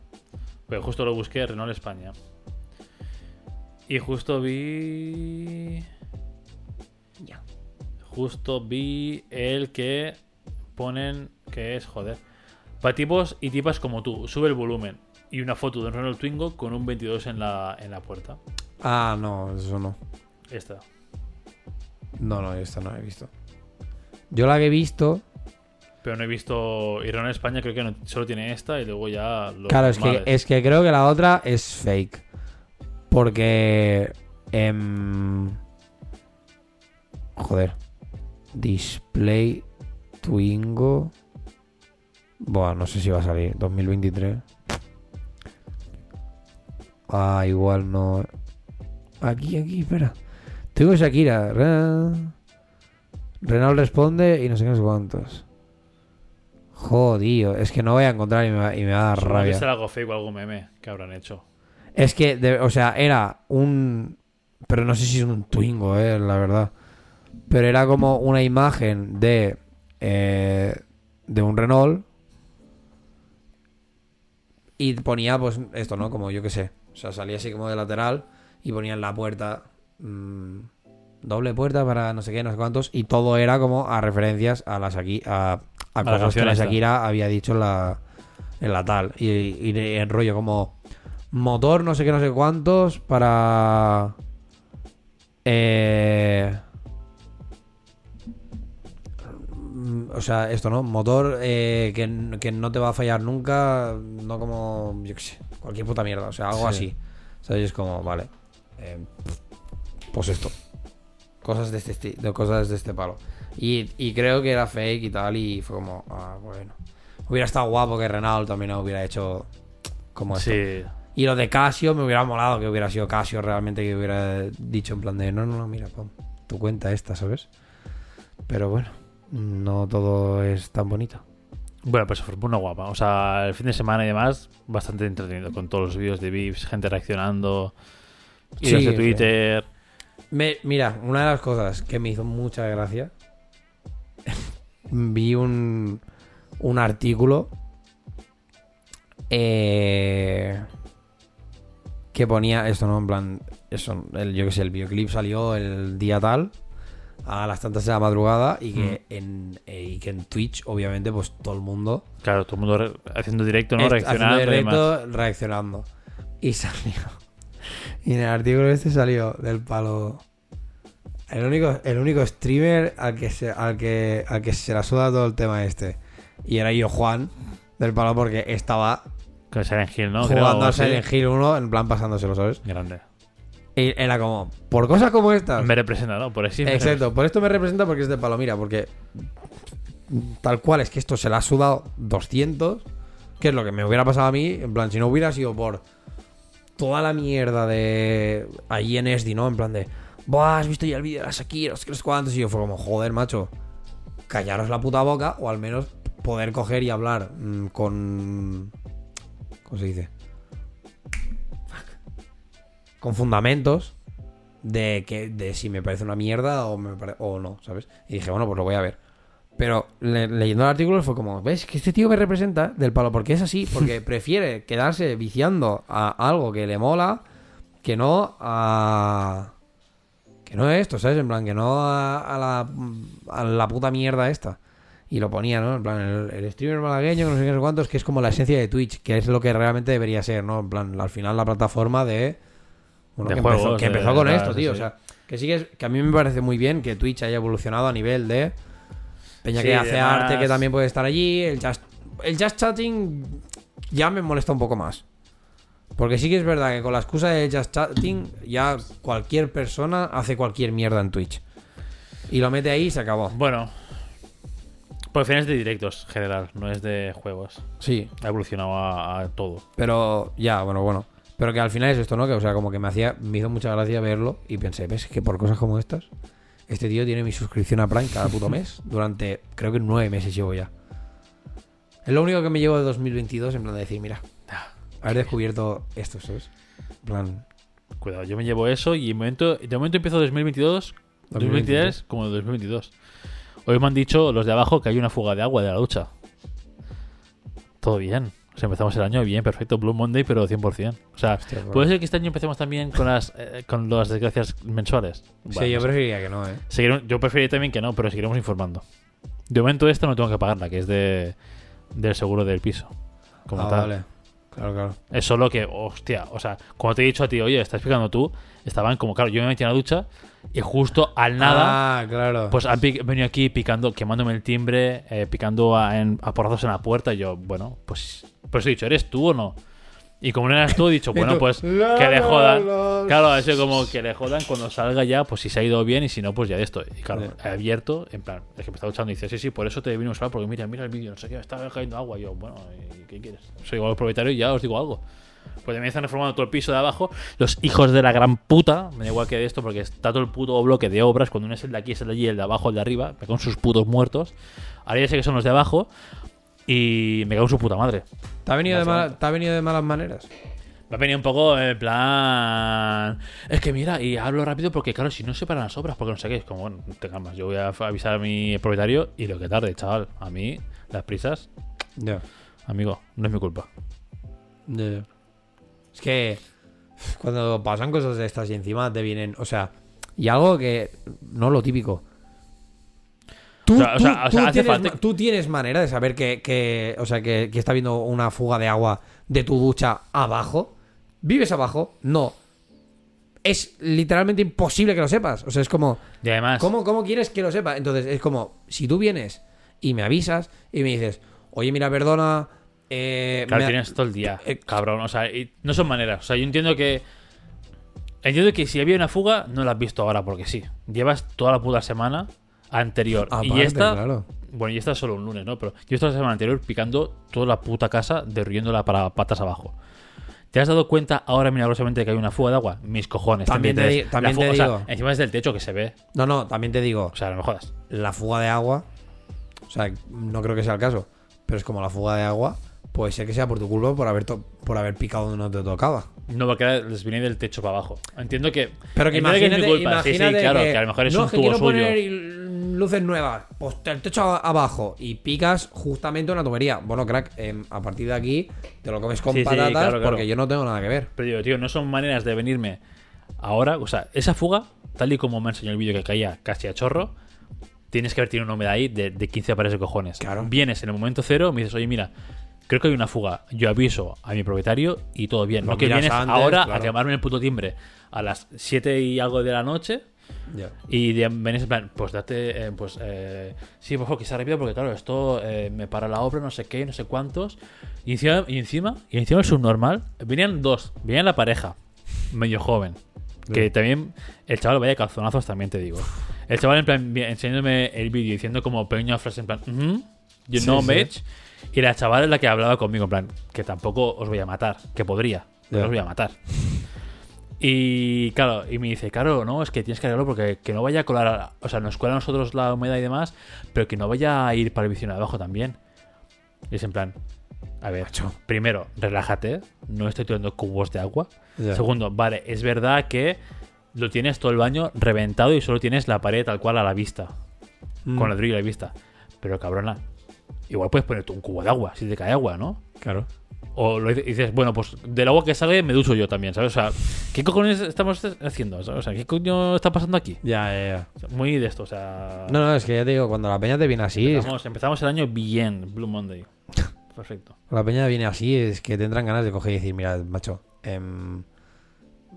Pero justo lo busqué, Renault España. Y justo vi. Ya. Justo vi el que ponen. que es, joder. Para tipos y tipas como tú, sube el volumen. Y una foto de un Renault Twingo con un 22 en la, en la puerta. Ah, no, eso no. Esta. No, no, esta no he visto. Yo la que he visto. Pero no he visto. Y Renault España creo que no- solo tiene esta y luego ya. Los Claro, es que, es que creo que la otra es fake. Porque. em, joder. Display Twingo. Buah, no sé si va a salir. 2023. Ah, igual no. Aquí, aquí, espera. Twingo Shakira. Re- Renault responde y no sé qué, cuántos. Jodido. Es que no voy a encontrar y me va, y me va a dar Supongo que rabia. será algo fake o algo meme que habrán hecho. Es que, de- o sea, era un. Pero no sé si es un Twingo, eh, la verdad. Pero era como una imagen de. eh, de un Renault. Y ponía, pues, esto, ¿no? Como yo qué sé. O sea, salía así como de lateral. Y ponía en la puerta. mm, doble puerta para no sé qué, no sé cuántos. Y todo era como a referencias a la Shaki- a, a la cosas que la esta. Shakira había dicho en la, en la tal. Y, y en rollo como motor no sé qué, no sé cuántos para... Eh... mm, O sea, esto, ¿no? Motor eh, que, que no te va a fallar nunca, no como, yo qué sé, cualquier puta mierda, o sea, algo Sí. así. ¿Sabes? Es como, vale, eh, pues esto. Cosas de este, de cosas de este palo. Y, y creo que era fake y tal, y fue como, ah, bueno. Hubiera estado guapo que Renault también hubiera hecho como esto. Sí. Y lo de Casio me hubiera molado que hubiera sido Casio realmente que hubiera dicho en plan de no, no, no, mira, pon tu cuenta esta, ¿sabes? Pero bueno, no todo es tan bonito. Bueno, pues fue una guapa. O sea, el fin de semana y demás, bastante entretenido. Con todos los vídeos de VIPs, gente reaccionando. Y Sí, de sí. Twitter. Me, mira, una de las cosas que me hizo mucha gracia, vi un, un artículo eh, que ponía esto, ¿no? En plan, eso, el, yo que sé, el videoclip salió el día tal, a las tantas de la madrugada, y que, en, eh, y que en Twitch, obviamente, pues todo el mundo Claro, todo el mundo haciendo directo, ¿no? Reaccionando. haciendo y directo, reaccionando. Y salió. Y en el artículo este salió del palo. El único, el único streamer al que se, al que, al que se la suda todo el tema este. Y era yo, Juan, del palo, porque estaba Con Silent Hill, ¿no? Jugando a. Silent Hill 1, en plan pasándoselo, ¿sabes? Grande. Y era como, por cosas como estas. Me representa, ¿no? Por eso. Exacto, por esto me representa porque es de palo, mira, porque tal cual es que esto se le ha sudado 200, que es lo que me hubiera pasado a mí, en plan, si no hubiera sido por toda la mierda de allí en Esdi, ¿no? En plan de, Buah, has visto ya el vídeo de la Shakira, los cuantos, y yo fue como, joder, macho, callaros la puta boca, o al menos poder coger y hablar mm, con... ¿Cómo se dice? Con fundamentos de que de si me parece una mierda o, me pare- o no, ¿sabes? Y dije, bueno, pues lo voy a ver. Pero le- leyendo el artículo fue como, ¿ves? Que este tío me representa del palo, porque es así, porque prefiere quedarse viciando a algo que le mola que no a... Que no esto, ¿sabes? En plan, que no a, a la, a la puta mierda esta. Y lo ponía, ¿no? En plan, el, el streamer malagueño, que no sé qué, no sé cuántos, que es como la esencia de Twitch, que es lo que realmente debería ser, ¿no? En plan, al final la plataforma de... Bueno, De que, juegos, empezó, que de- empezó con de- esto, tío. sí. O sea, que sí que, es, que a mí me parece muy bien que Twitch haya evolucionado a nivel de... Peña Sí, que hace además- arte que también puede estar allí. El just, el just chatting ya me molesta un poco más. Porque sí que es verdad que con la excusa de just chatting ya cualquier persona hace cualquier mierda en Twitch. Y lo mete ahí y se acabó. Bueno. Por fin es de directos en general, no es de juegos. Sí, Ha evolucionado a, a todo. pero ya, bueno, bueno. Pero que al final es esto, ¿no? Que o sea, como que me hacía, me hizo mucha gracia verlo y pensé, ¿ves? Que por cosas como estas, este tío tiene mi suscripción a Prime cada puto mes durante, creo que nueve meses llevo ya. Es lo único que me llevo de 2022 en plan de decir, mira, haber descubierto esto, ¿sabes? En plan, Cuidado, yo me llevo eso y de momento, de momento empiezo 2022, 2023 como 2022. Hoy me han dicho los de abajo que hay una fuga de agua de la ducha. Todo bien. O sea, empezamos el año bien, perfecto. Blue Monday, pero 100%. O sea, Hostia, puede ser que este año empecemos también con las, eh, con las desgracias mensuales. sí, yo preferiría que no, ¿eh? yo preferiría también que no, pero seguiremos informando. De momento esta no tengo que pagarla, que es de del seguro del piso. Como Ah, tal. vale. Claro, claro. Es solo que, hostia, o sea, como te he dicho a ti, oye, estás explicando tú, estaban como, claro, yo me metí en la ducha y justo al nada, Ah, claro. pues han venido aquí picando, quemándome el timbre, eh, picando a, en- a porrazos en la puerta y yo, bueno, pues, pues he dicho, ¿eres tú o no? Y como no eras tú, he dicho, bueno, pues que le jodan. la. Claro, eso como que le jodan cuando salga ya, pues si se ha ido bien y si no, pues ya de esto. Y claro, he abierto, en plan, es que me está duchando y dice, sí, sí, por eso te vine a usar, porque mira, mira el vídeo, no sé qué, me está cayendo agua. Y yo, bueno, ¿y ¿qué quieres? Soy igual el propietario y ya os digo algo. Pues también están reformando todo el piso de abajo. Los hijos de la gran puta, me da igual que de esto, porque está todo el puto bloque de obras. Cuando uno es el de aquí, es el de allí, el de abajo, el de arriba, en sus putos muertos. Ahora ya sé que son los de abajo y me cago en su puta madre. ¿Te ha venido, de Básicamente. mala- ¿Te ha venido de malas maneras? Me ha venido un poco en plan. Es que mira, y hablo rápido porque, claro, si no se paran las obras, porque no sé qué, es como, bueno, te calmas. Yo voy a avisar a mi propietario y lo que tarde, chaval. A mí, las prisas, Ya. amigo, no es mi culpa. Ya. Es que cuando pasan cosas de estas y encima te vienen, o sea, y algo que no lo típico. Tú, tienes, manera de saber que, que- o sea, que, que está habiendo una fuga de agua de tu ducha abajo. ¿Vives abajo? No. Es literalmente imposible que lo sepas. O sea, es como, Y además, ¿Cómo, ¿Cómo quieres que lo sepa? Entonces, es como, si tú vienes y me avisas y me dices, oye, mira, perdona. Eh, claro, me tienes todo el día, eh, cabrón. O sea, y no son maneras. O sea, yo entiendo que. Entiendo que si había una fuga, no la has visto ahora porque sí. Llevas toda la puta semana anterior. y Aparte, esta. claro. Bueno, y esta es solo un lunes, ¿no? Pero yo esta semana anterior picando toda la puta casa, derruyéndola para patas abajo. ¿Te has dado cuenta ahora milagrosamente que hay una fuga de agua? Mis cojones. También te 33. di- también La fuga- te o sea, digo. encima es del techo que se ve. No, no, también te digo, O sea, no me jodas. la fuga de agua, o sea, no creo que sea el caso, pero es como la fuga de agua, puede ser que sea por tu culpa por haber, por haber picado donde no te tocaba. No, porque les viene del techo para abajo. Entiendo que. Pero que imagínate, es mi culpa. Sí, sí, claro, que, que, a lo mejor es no, un que tubo suyo. luces nuevas, pues el techo abajo y picas justamente una tubería. Bueno, crack, em, a partir de aquí te lo comes con Sí, sí, patatas claro, claro. porque yo no tengo nada que ver. Pero digo, tío, no son maneras de venirme ahora. O sea, esa fuga, tal y como me enseñó el vídeo que caía casi a chorro, tienes que haber tenido una humedad ahí de, de 15 pares de cojones. Claro. Vienes en el momento cero, me dices, oye, mira, creo que hay una fuga. Yo aviso a mi propietario y todo bien. Lo No que vienes antes, ahora claro. a quemarme el puto timbre a las 7 y algo de la noche. Ya. Y de- venís en plan, pues date, eh, pues eh, sí, por favor, que sea rápido porque claro, esto eh, me para la obra, no sé qué, no sé cuántos. Y encima, y encima, y encima el subnormal, venían dos, venían la pareja, medio joven, que también, el chaval vaya calzonazos también te digo. El chaval en plan enseñándome el vídeo diciendo como pequeña frase en plan, "Mhm, you Sí, know, sí. Y la chavala es la que hablaba conmigo en plan, que tampoco os voy a matar, que podría, pero Ya. os voy a matar. Y claro, y me dice, claro, no, es que tienes que arreglarlo porque que no vaya a colar, a- o sea, nos cuela a nosotros la humedad y demás, pero que no vaya a ir para el vecino de abajo también. Y es en plan, a ver, Macho. primero, relájate, no estoy tirando cubos de agua. Segundo, vale, es verdad que lo tienes todo el baño reventado y solo tienes la pared tal cual a la vista, Mm, con ladrillo a la vista. Pero cabrona, igual puedes ponerte un cubo de agua si te cae agua, ¿no? Claro. O lo dices- bueno, pues del agua que sale me ducho yo también, ¿sabes? O sea, ¿qué cojones estamos haciendo? ¿sabes? O sea, ¿qué coño está pasando aquí? Ya, ya, ya. Muy de esto, o sea. No, no, es que ya te digo, cuando la peña te viene así, empezamos, empezamos el año bien, Blue Monday. Perfecto. cuando la peña viene así, es que tendrán ganas de coger y decir, mira, macho, em,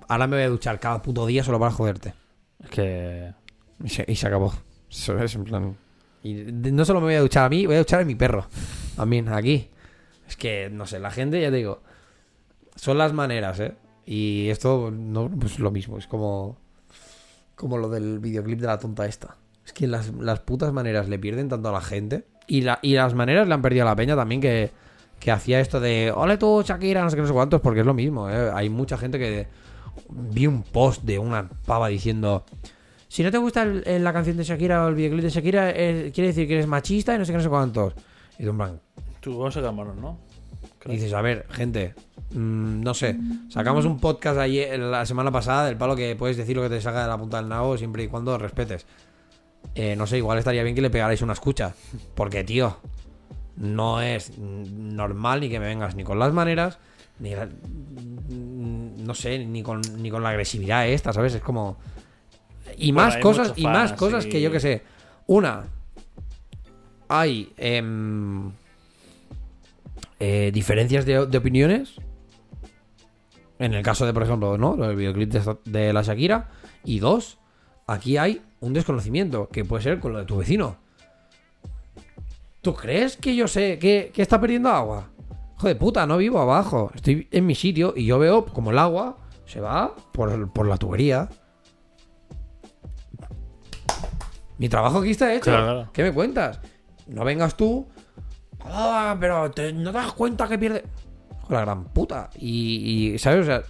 ahora me voy a duchar cada puto día solo para joderte. Es que. Y se, y se acabó. Eso es en plan. Y no solo me voy a duchar a mí, voy a duchar a mi perro. También, aquí. Es que, no sé, la gente, ya te digo. Son las maneras, ¿eh? Y esto, no, pues lo mismo. Es como. Como lo del videoclip de la tonta esta. Es que las, las putas maneras le pierden tanto a la gente. Y, la, y las maneras le han perdido a la peña también que, que hacía esto de. Ole tú, Shakira, no sé qué, no sé cuántos, porque es lo mismo, ¿eh? Hay mucha gente que. Vi un post de una pava diciendo. Si no te gusta el- el- la canción de Shakira o el videoclip de Shakira, eh, quiere decir que eres machista y no sé qué, no sé cuántos. Y tú, en plan, Tú vamos a calmarnos, ¿no? y dices, a ver, gente, mm, no sé, sacamos un podcast ayer, la semana pasada del palo que puedes decir lo que te salga de la punta del nabo siempre y cuando respetes. Eh, no sé, igual estaría bien que le pegarais una escucha. Porque, tío, no es normal ni que me vengas ni con las maneras, ni la- mm, no sé, ni con, ni con la agresividad esta, ¿sabes? Es como... Y Bueno, más cosas, y más cosas sí. que yo que sé. Una, hay em, eh, diferencias de, de opiniones. En el caso de, por ejemplo, ¿no? El videoclip de, de la Shakira. Y dos, aquí hay un desconocimiento, que puede ser con lo de tu vecino. ¿Tú crees que yo sé que, que está perdiendo agua? Joder, puta, no vivo abajo. Estoy en mi sitio y yo veo como el agua se va por, por la tubería. Mi trabajo aquí está hecho. Claro, claro. ¿Qué me cuentas? No vengas tú. Ah, pero te- no te das cuenta que pierde. Joder, la gran puta. Y, y, ¿sabes? O sea,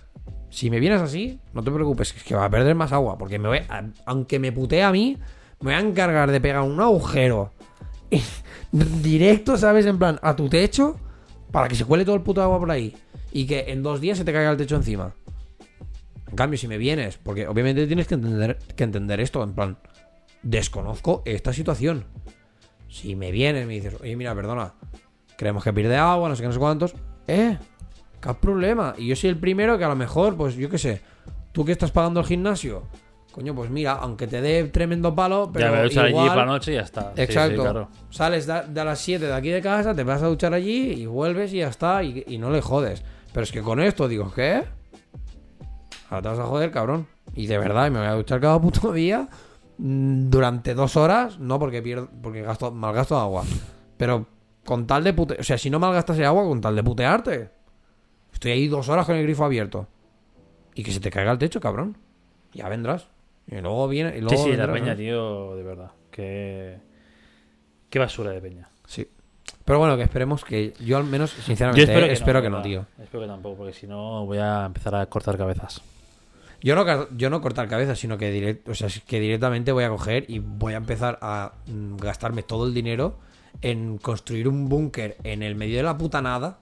si me vienes así, no te preocupes, es que va a perder más agua. Porque me voy, a- aunque me putee a mí, me voy a encargar de pegar un agujero directo, ¿sabes? En plan, a tu techo, para que se cuele todo el puto agua por ahí. Y que en dos días se te caiga el techo encima. En cambio, si me vienes, porque obviamente tienes que entender, que entender esto, en plan, desconozco esta situación. Si me vienes y me dices, oye, mira, perdona, creemos que pierde agua, no sé qué, no sé cuántos, eh, qué problema. Y yo soy el primero que a lo mejor, pues yo qué sé, tú que estás pagando el gimnasio, coño, pues mira, aunque te dé tremendo palo, pero ya me igual, allí para la noche y ya está. Sí, sí, Exacto. claro. Sales de, de a las 7 de aquí de casa, te vas a duchar allí y vuelves y ya está, y, y no le jodes. Pero es que con esto digo, ¿qué? Ahora te vas a joder, cabrón. Y de verdad, me voy a duchar cada puto día durante dos horas, no porque pierdo, porque gasto, malgasto agua. Pero con tal de pute... O sea, si no malgastas el agua, con tal de putearte. Estoy ahí dos horas con el grifo abierto. Y que se te caiga el techo, cabrón. Ya vendrás. Y luego viene... Y Sí, luego sí, la vendrás, peña, ¿no? tío, de verdad. Qué, qué basura de peña. Sí. Pero bueno, que esperemos que yo al menos, sinceramente, Yo eh, espero que no, no, tío. Espero que tampoco, porque si no voy a empezar a cortar cabezas. Yo no, yo no cortar cabezas, sino que, direct, o sea, que directamente voy a coger y voy a empezar a mm, gastarme todo el dinero en construir un búnker en el medio de la puta nada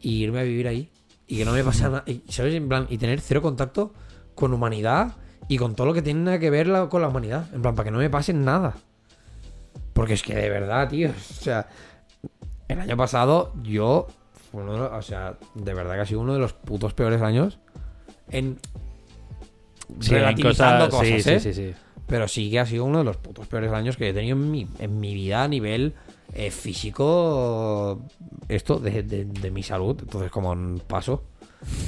y irme a vivir ahí. Y que no me pase nada. ¿Sabes? En plan, y tener cero contacto con humanidad y con todo lo que tiene que ver con la humanidad. En plan, para que no me pase nada. Porque es que de verdad, tío. O sea, el año pasado yo. uno o sea, de verdad que ha sido uno de los putos peores años. En. Sí, relativizando cosas, cosas, sí, ¿eh? sí, sí. Pero sí que ha sido uno de los putos peores años que he tenido en mi, en mi vida a nivel eh, físico. Esto de, de- de mi salud. Entonces, como paso.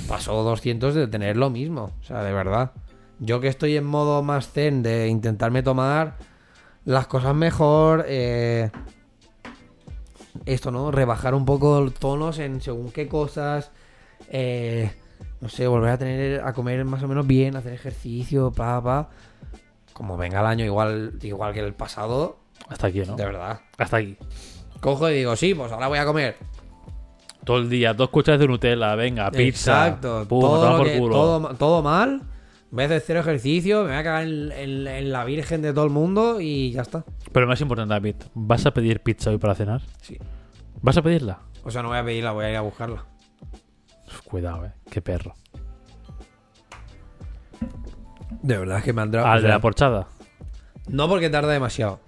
Paso 200 de tener lo mismo. O sea, de verdad. Yo que estoy en modo más zen de intentarme tomar las cosas mejor. eh, esto, ¿no? Rebajar un poco los tonos en según qué cosas. eh, no sé, volver a tener a comer más o menos bien, hacer ejercicio, pa, pa. como venga el año igual, igual que el pasado, Hasta aquí, ¿no? de verdad. Hasta aquí. Cojo y digo, sí, pues ahora voy a comer. Todo el día, dos cucharas de Nutella, venga, pizza. Exacto. Pum, todo, por que- culo. todo, todo mal. En vez de hacer ejercicio, me voy a cagar en, en- en la virgen de todo el mundo y ya está. Pero lo más importante, David, ¿vas a pedir pizza hoy para cenar? Sí. ¿Vas a pedirla? O sea, no voy a pedirla, voy a ir a buscarla. Uf, Cuidado, eh. Qué perro. De verdad es que me han dado. Al de la porchada. No porque tarda demasiado.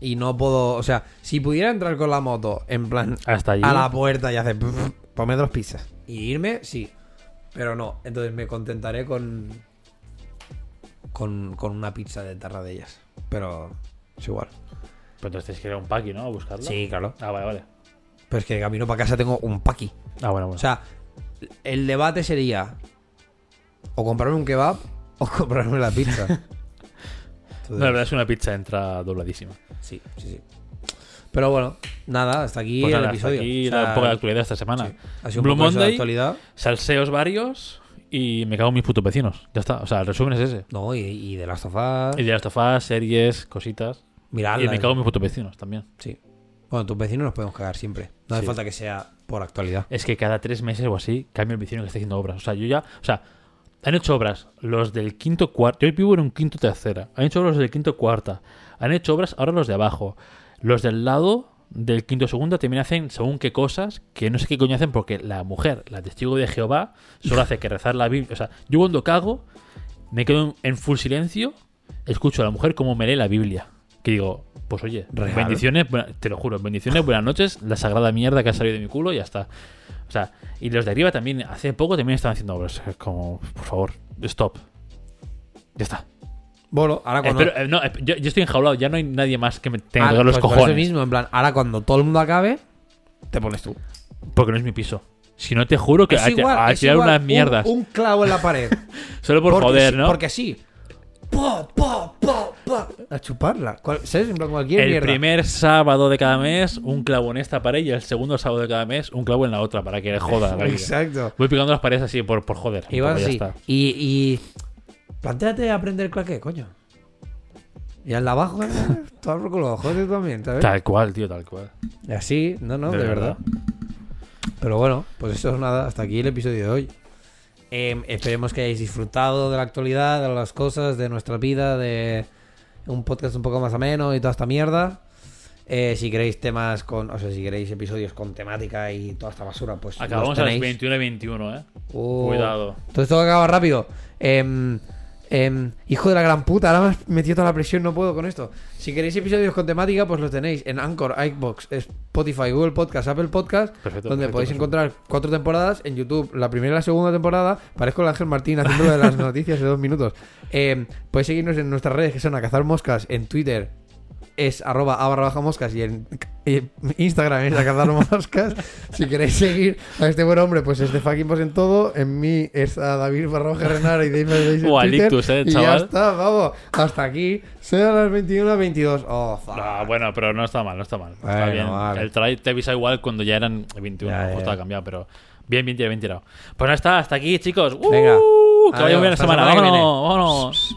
Y no puedo. O sea, si pudiera entrar con la moto en plan Hasta allí. a la puerta y hacer. Ponme dos pizzas. Y irme, sí. Pero no. Entonces me contentaré con. Con, con una pizza de tarra de ellas. Pero es igual. Pero entonces tienes que ir a un paqui, ¿no? A buscarlo. Sí, claro. Ah, vale, vale. Pero es que de camino para casa tengo un paqui. Ah, bueno, bueno. O sea, el debate sería. O comprarme un kebab o comprarme la pizza. No, la verdad es que una pizza entra dobladísima. Sí, sí, sí. Pero bueno, nada, hasta aquí Pues el nada, hasta episodio. aquí O sea, la poca de actualidad esta semana. sí. Ha sido un Blue eso de Monday. actualidad. Salseos varios y me cago en mis putos vecinos. Ya está. O sea, el resumen es ese. No, y, y de las tofas. Y de las tofás, series, cositas. Mirad, Y me cago en mis putos vecinos también. Sí. Bueno, tus vecinos nos podemos cagar siempre. No hace Sí. falta que sea por actualidad. Es que cada tres meses o así cambia el vecino que está haciendo obras. O sea, yo ya. O sea, han hecho obras los del quinto cuarto. Yo vivo en un quinto tercera. Han hecho obras los del quinto cuarta. Han hecho obras ahora los de abajo. Los del lado del quinto segunda también hacen según qué cosas que no sé qué coño hacen porque la mujer, la testigo de Jehová, solo hace que rezar la Biblia. O sea, yo cuando cago me quedo en- en full silencio, escucho a la mujer como me lee la Biblia. Que digo, pues oye, Real. bendiciones, te lo juro, bendiciones, buenas noches, la sagrada mierda que ha salido de mi culo y ya está. O sea, y los de arriba también, hace poco también estaban haciendo obras. Es como, por favor, stop. Ya está. Bueno, ahora cuando. Espero- eh, no, eh, yo, yo estoy enjaulado, ya no hay nadie más que me tenga Ah, los pues por cojones. eso mismo, en plan, ahora cuando todo el mundo acabe, te pones tú. Porque no es mi piso. Si no te juro que Es a, igual, a es tirar igual, unas un- mierdas. Un, clavo en la pared. Solo por Porque joder, sí- ¿no? Porque sí. Pa, pa, pa, pa. A chuparla. ¿Sabes? En plan, cualquier El mierda. primer sábado de cada mes, un clavo en esta pared y el segundo sábado de cada mes, un clavo en la otra para que le joda. Exacto. Voy picando las paredes así por, por joder. Y poco, ya así. está. Y, y. Plantéate aprender claqué, coño. Y al de abajo, ¿eh? todo por culo, joder también, ¿sabes? Tal cual, tío, tal cual. Y así, no, no, de, De verdad. verdad. Pero bueno, pues eso es nada, hasta aquí el episodio de hoy. Em, esperemos que hayáis disfrutado de la actualidad, de las cosas, de nuestra vida, de un podcast un poco más ameno y toda esta mierda. Eh, si queréis temas con, o sea, si queréis episodios con temática y toda esta basura, pues Acabamos los a las tenéis. 21 y 21, ¿eh? Uh, Cuidado. Entonces tengo que acabar rápido. Em, em, hijo de la gran puta, ahora me has metido toda la presión, no puedo con esto. Si queréis episodios con temática, pues los tenéis en Anchor, iBox, Spotify, Google Podcast, Apple Podcast, Perfecto, donde perfecto, podéis perfecto. encontrar cuatro temporadas. En YouTube, la primera y la segunda temporada, parezco el Ángel Martín haciendo de las noticias de dos minutos. Em, podéis seguirnos en nuestras redes que son a cazar moscas en Twitter. Es arroba a barra baja moscas y en Instagram es a cazar moscas. Si queréis seguir a este buen hombre, pues es de fucking Boss en todo. En mí es a David Barra Baja Renara y a Twitter. Lictus, eh, y ya chaval. está, vamos. Hasta aquí. Son las 21 22. Oh, fuck. Bueno, pero no está mal, no está mal. está bien. vale. El try te avisa igual cuando ya eran 21, Ya, a estaba cambiado, pero bien, bien tirado, bien tirado. Pues ya está, hasta aquí, chicos. ¡Uh! Venga. que vaya bien la semana. semana vámonos.